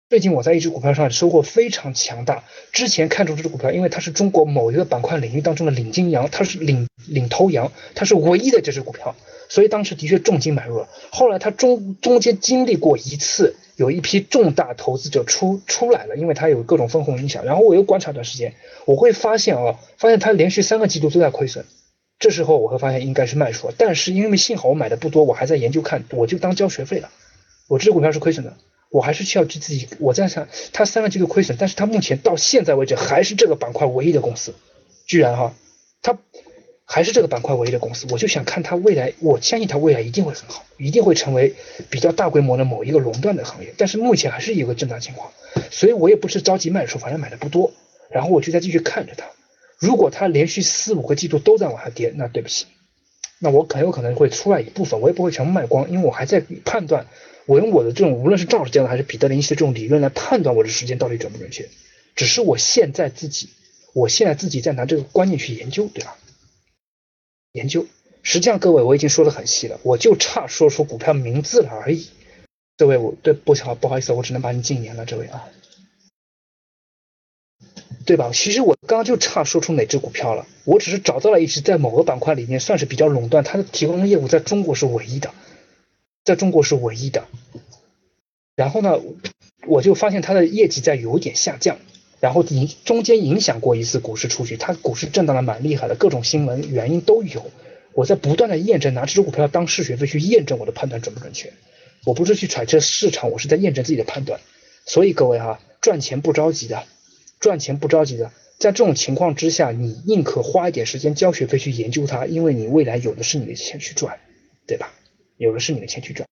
最近我在一只股票上收获非常强大。之前看中这只股票，因为它是中国某一个板块领域当中的领金羊，它是领领头羊，它是唯一的这只股票，所以当时的确重金买入了。后来它中中间经历过一次，有一批重大投资者出出来了，因为它有各种分红影响。然后我又观察一段时间，我会发现啊，发现它连续三个季度都在亏损。这时候我会发现应该是卖出了，但是因为幸好我买的不多，我还在研究看，我就当交学费了。我这只股票是亏损的。我还是需要去自己，我在想，它三个季度亏损，但是它目前到现在为止还是这个板块唯一的公司，居然哈，它还是这个板块唯一的公司，我就想看它未来，我相信它未来一定会很好，一定会成为比较大规模的某一个垄断的行业，但是目前还是一个震荡情况，所以我也不是着急卖出，反正买的不多，然后我就再继续看着它，如果它连续四五个季度都在往下跌，那对不起，那我很有可能会出来一部分，我也不会全部卖光，因为我还在判断，我用我的这种无论是赵氏这样的还是彼得林奇的这种理论来判断我的时间到底准不准确，只是我现在自己，我现在自己在拿这个观念去研究，对吧？研究，实际上各位我已经说的很细了，我就差说出股票名字了而已。这位我对不好不好意思，我只能把你禁言了，这位啊，对吧？其实我刚刚就差说出哪只股票了，我只是找到了一只在某个板块里面算是比较垄断，它的提供的业务在中国是唯一的，在中国是唯一的。然后呢，我就发现它的业绩在有点下降，然后影中间影响过一次股市出去，它股市震荡的蛮厉害的，各种新闻原因都有。我在不断的验证，拿这只股票当试学费去验证我的判断准不准确。我不是去揣测市场，我是在验证自己的判断。所以各位哈，赚钱不着急的，赚钱不着急的。在这种情况之下，你宁可花一点时间交学费去研究它，因为你未来有的是你的钱去赚，对吧？有的是你的钱去赚。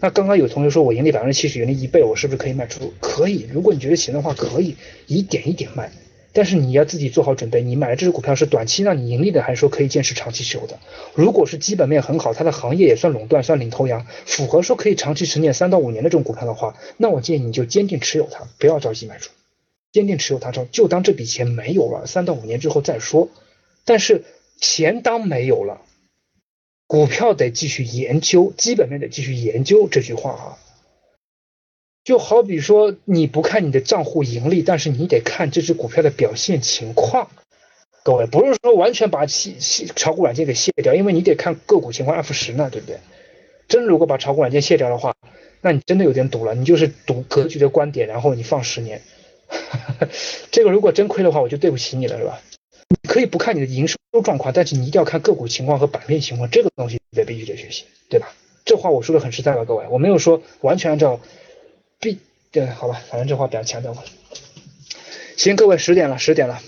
那刚刚有同学说我盈利百分之七十，盈利一倍，我是不是可以卖出？可以，如果你觉得行的话，可以一点一点卖。但是你要自己做好准备，你买的这只股票是短期让你盈利的，还是说可以坚持长期持有的？如果是基本面很好，它的行业也算垄断，算领头羊，符合说可以长期持有三到五年的这种股票的话，那我建议你就坚定持有它，不要着急卖出，坚定持有它，就就当这笔钱没有了，三到五年之后再说。但是钱当没有了，股票得继续研究，基本面得继续研究，这句话啊。就好比说，你不看你的账户盈利，但是你得看这只股票的表现情况。各位，不是说完全把卸卸炒股软件给卸掉，因为你得看个股情况 F 十呢，对不对？真如果把炒股软件卸掉的话，那你真的有点赌了，你就是赌格局的观点，然后你放十年，这个如果真亏的话，我就对不起你了，是吧？你可以不看你的营收状况，但是你一定要看个股情况和板面情况，这个东西得必须得学习，对吧？这话我说的很实在吧，各位，我没有说完全按照。B 对，好吧，反正这话比较强调吧。行，各位十点了，十点了，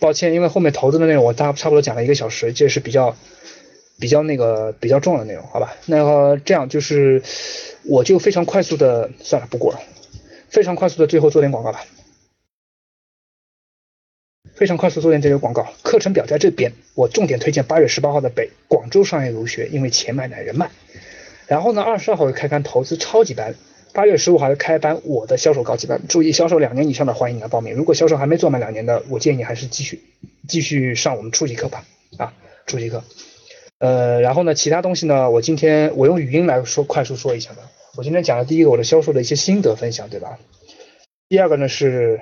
抱歉，因为后面投资的内容我大差不多讲了一个小时，这是比较比较那个比较重要的内容，好吧？那个这样就是，我就非常快速的算了，不过了，非常快速的最后做点广告吧。非常快速做点这个广告，课程表在这边，我重点推荐八月十八号的北广州商业儒学，因为钱买乃人脉。然后呢，二十二号开班投资超级班。八月十五号要开班，我的销售高级班，注意销售两年以上的欢迎你来报名。如果销售还没做满两年的，我建议你还是继续继续上我们初级课吧。啊，初级课。呃，然后呢，其他东西呢，我今天我用语音来说，快速说一下吧。我今天讲的第一个，我的销售的一些心得分享，对吧？第二个呢是，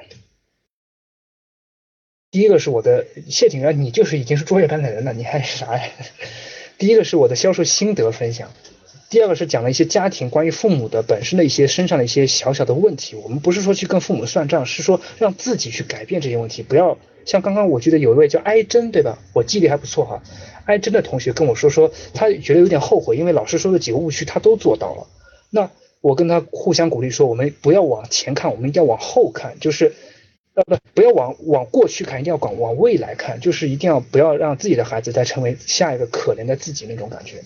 第一个是我的谢景元，你就是已经是卓越班的人了，你还是啥呀？第一个是我的销售心得分享。第二个是讲了一些家庭关于父母的本身的一些身上的一些小小的问题，我们不是说去跟父母算账，是说让自己去改变这些问题，不要像刚刚我记得有一位叫艾珍对吧？我记忆力还不错哈，艾珍的同学跟我说说他觉得有点后悔，因为老师说的几个误区他都做到了。那我跟他互相鼓励说，我们不要往前看，我们一定要往后看，就是呃不不要往往过去看，一定要往往未来看，就是一定要不要让自己的孩子再成为下一个可怜的自己那种感觉。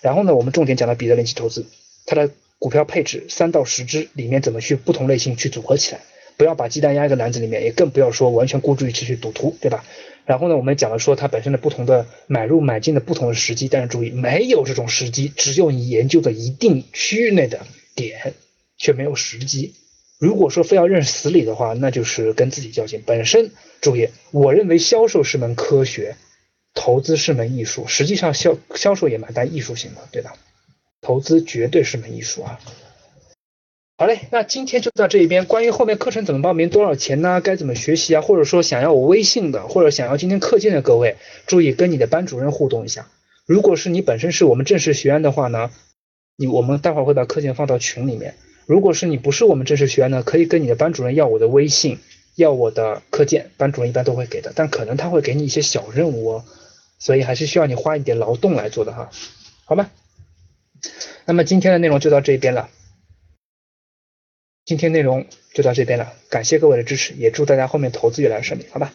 然后呢，我们重点讲到彼得林奇投资，它的股票配置三到十只里面怎么去不同类型去组合起来，不要把鸡蛋压一个篮子里面，也更不要说完全孤注一掷去赌徒，对吧？然后呢，我们讲了说它本身的不同的买入买进的不同的时机，但是注意没有这种时机，只有你研究的一定区域内的点，却没有时机。如果说非要认死理的话，那就是跟自己较劲。本身注意，我认为销售是门科学。投资是门艺术，实际上销销售也蛮带艺术性的，对吧？投资绝对是门艺术啊。好嘞，那今天就到这一边。关于后面课程怎么报名、多少钱呢？该怎么学习啊？或者说想要我微信的，或者想要今天课件的各位，注意跟你的班主任互动一下。如果是你本身是我们正式学员的话呢，你我们待会儿会把课件放到群里面。如果是你不是我们正式学员呢，可以跟你的班主任要我的微信，要我的课件，班主任一般都会给的，但可能他会给你一些小任务哦。所以还是需要你花一点劳动来做的哈，好吧？那么今天的内容就到这边了，今天内容就到这边了，感谢各位的支持，也祝大家后面投资越来越顺利，好吧？